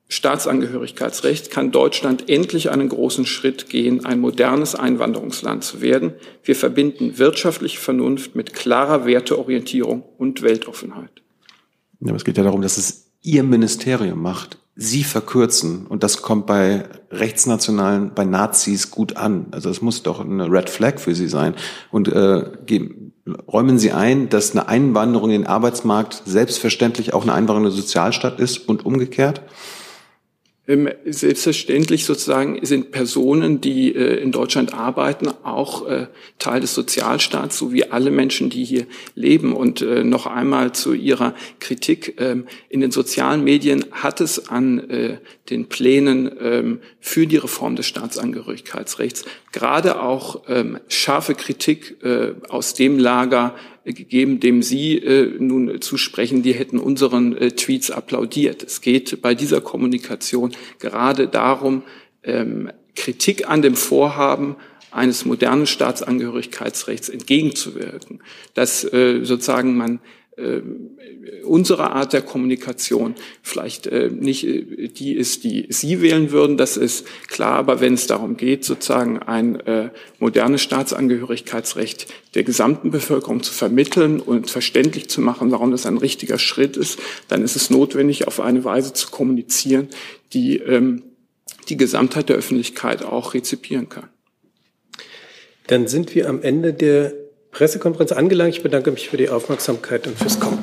Staatsangehörigkeitsrecht kann Deutschland endlich einen großen Schritt gehen, ein modernes Einwanderungsland zu werden. Wir verbinden wirtschaftliche Vernunft mit klarer Werteorientierung und Weltoffenheit. Ja, aber es geht ja darum, dass es Ihr Ministerium macht. Sie verkürzen und das kommt bei Rechtsnationalen, bei Nazis gut an. Also es muss doch eine Red Flag für Sie sein. Und äh, geben, räumen Sie ein, dass eine Einwanderung in den Arbeitsmarkt selbstverständlich auch eine Einwanderung in den Sozialstaat ist und umgekehrt? Ähm, selbstverständlich sozusagen sind Personen, die äh, in Deutschland arbeiten, auch äh, Teil des Sozialstaats, so wie alle Menschen, die hier leben. Und äh, noch einmal zu Ihrer Kritik. Ähm, in den sozialen Medien hat es an den Plänen ähm, für die Reform des Staatsangehörigkeitsrechts gerade auch scharfe Kritik aus dem Lager gegeben, dem Sie äh, nun zusprechen, die hätten unseren äh, Tweets applaudiert. Es geht bei dieser Kommunikation gerade darum, ähm, Kritik an dem Vorhaben eines modernen Staatsangehörigkeitsrechts entgegenzuwirken, dass äh, sozusagen man äh, unsere Art der Kommunikation vielleicht äh, nicht äh, die ist, die Sie wählen würden, das ist klar, aber wenn es darum geht, sozusagen ein äh, modernes Staatsangehörigkeitsrecht der gesamten Bevölkerung zu vermitteln und verständlich zu machen, warum das ein richtiger Schritt ist, dann ist es notwendig, auf eine Weise zu kommunizieren, die ähm, die Gesamtheit der Öffentlichkeit auch rezipieren kann. Dann sind wir am Ende der Pressekonferenz angelangt. Ich bedanke mich für die Aufmerksamkeit und fürs Kommen.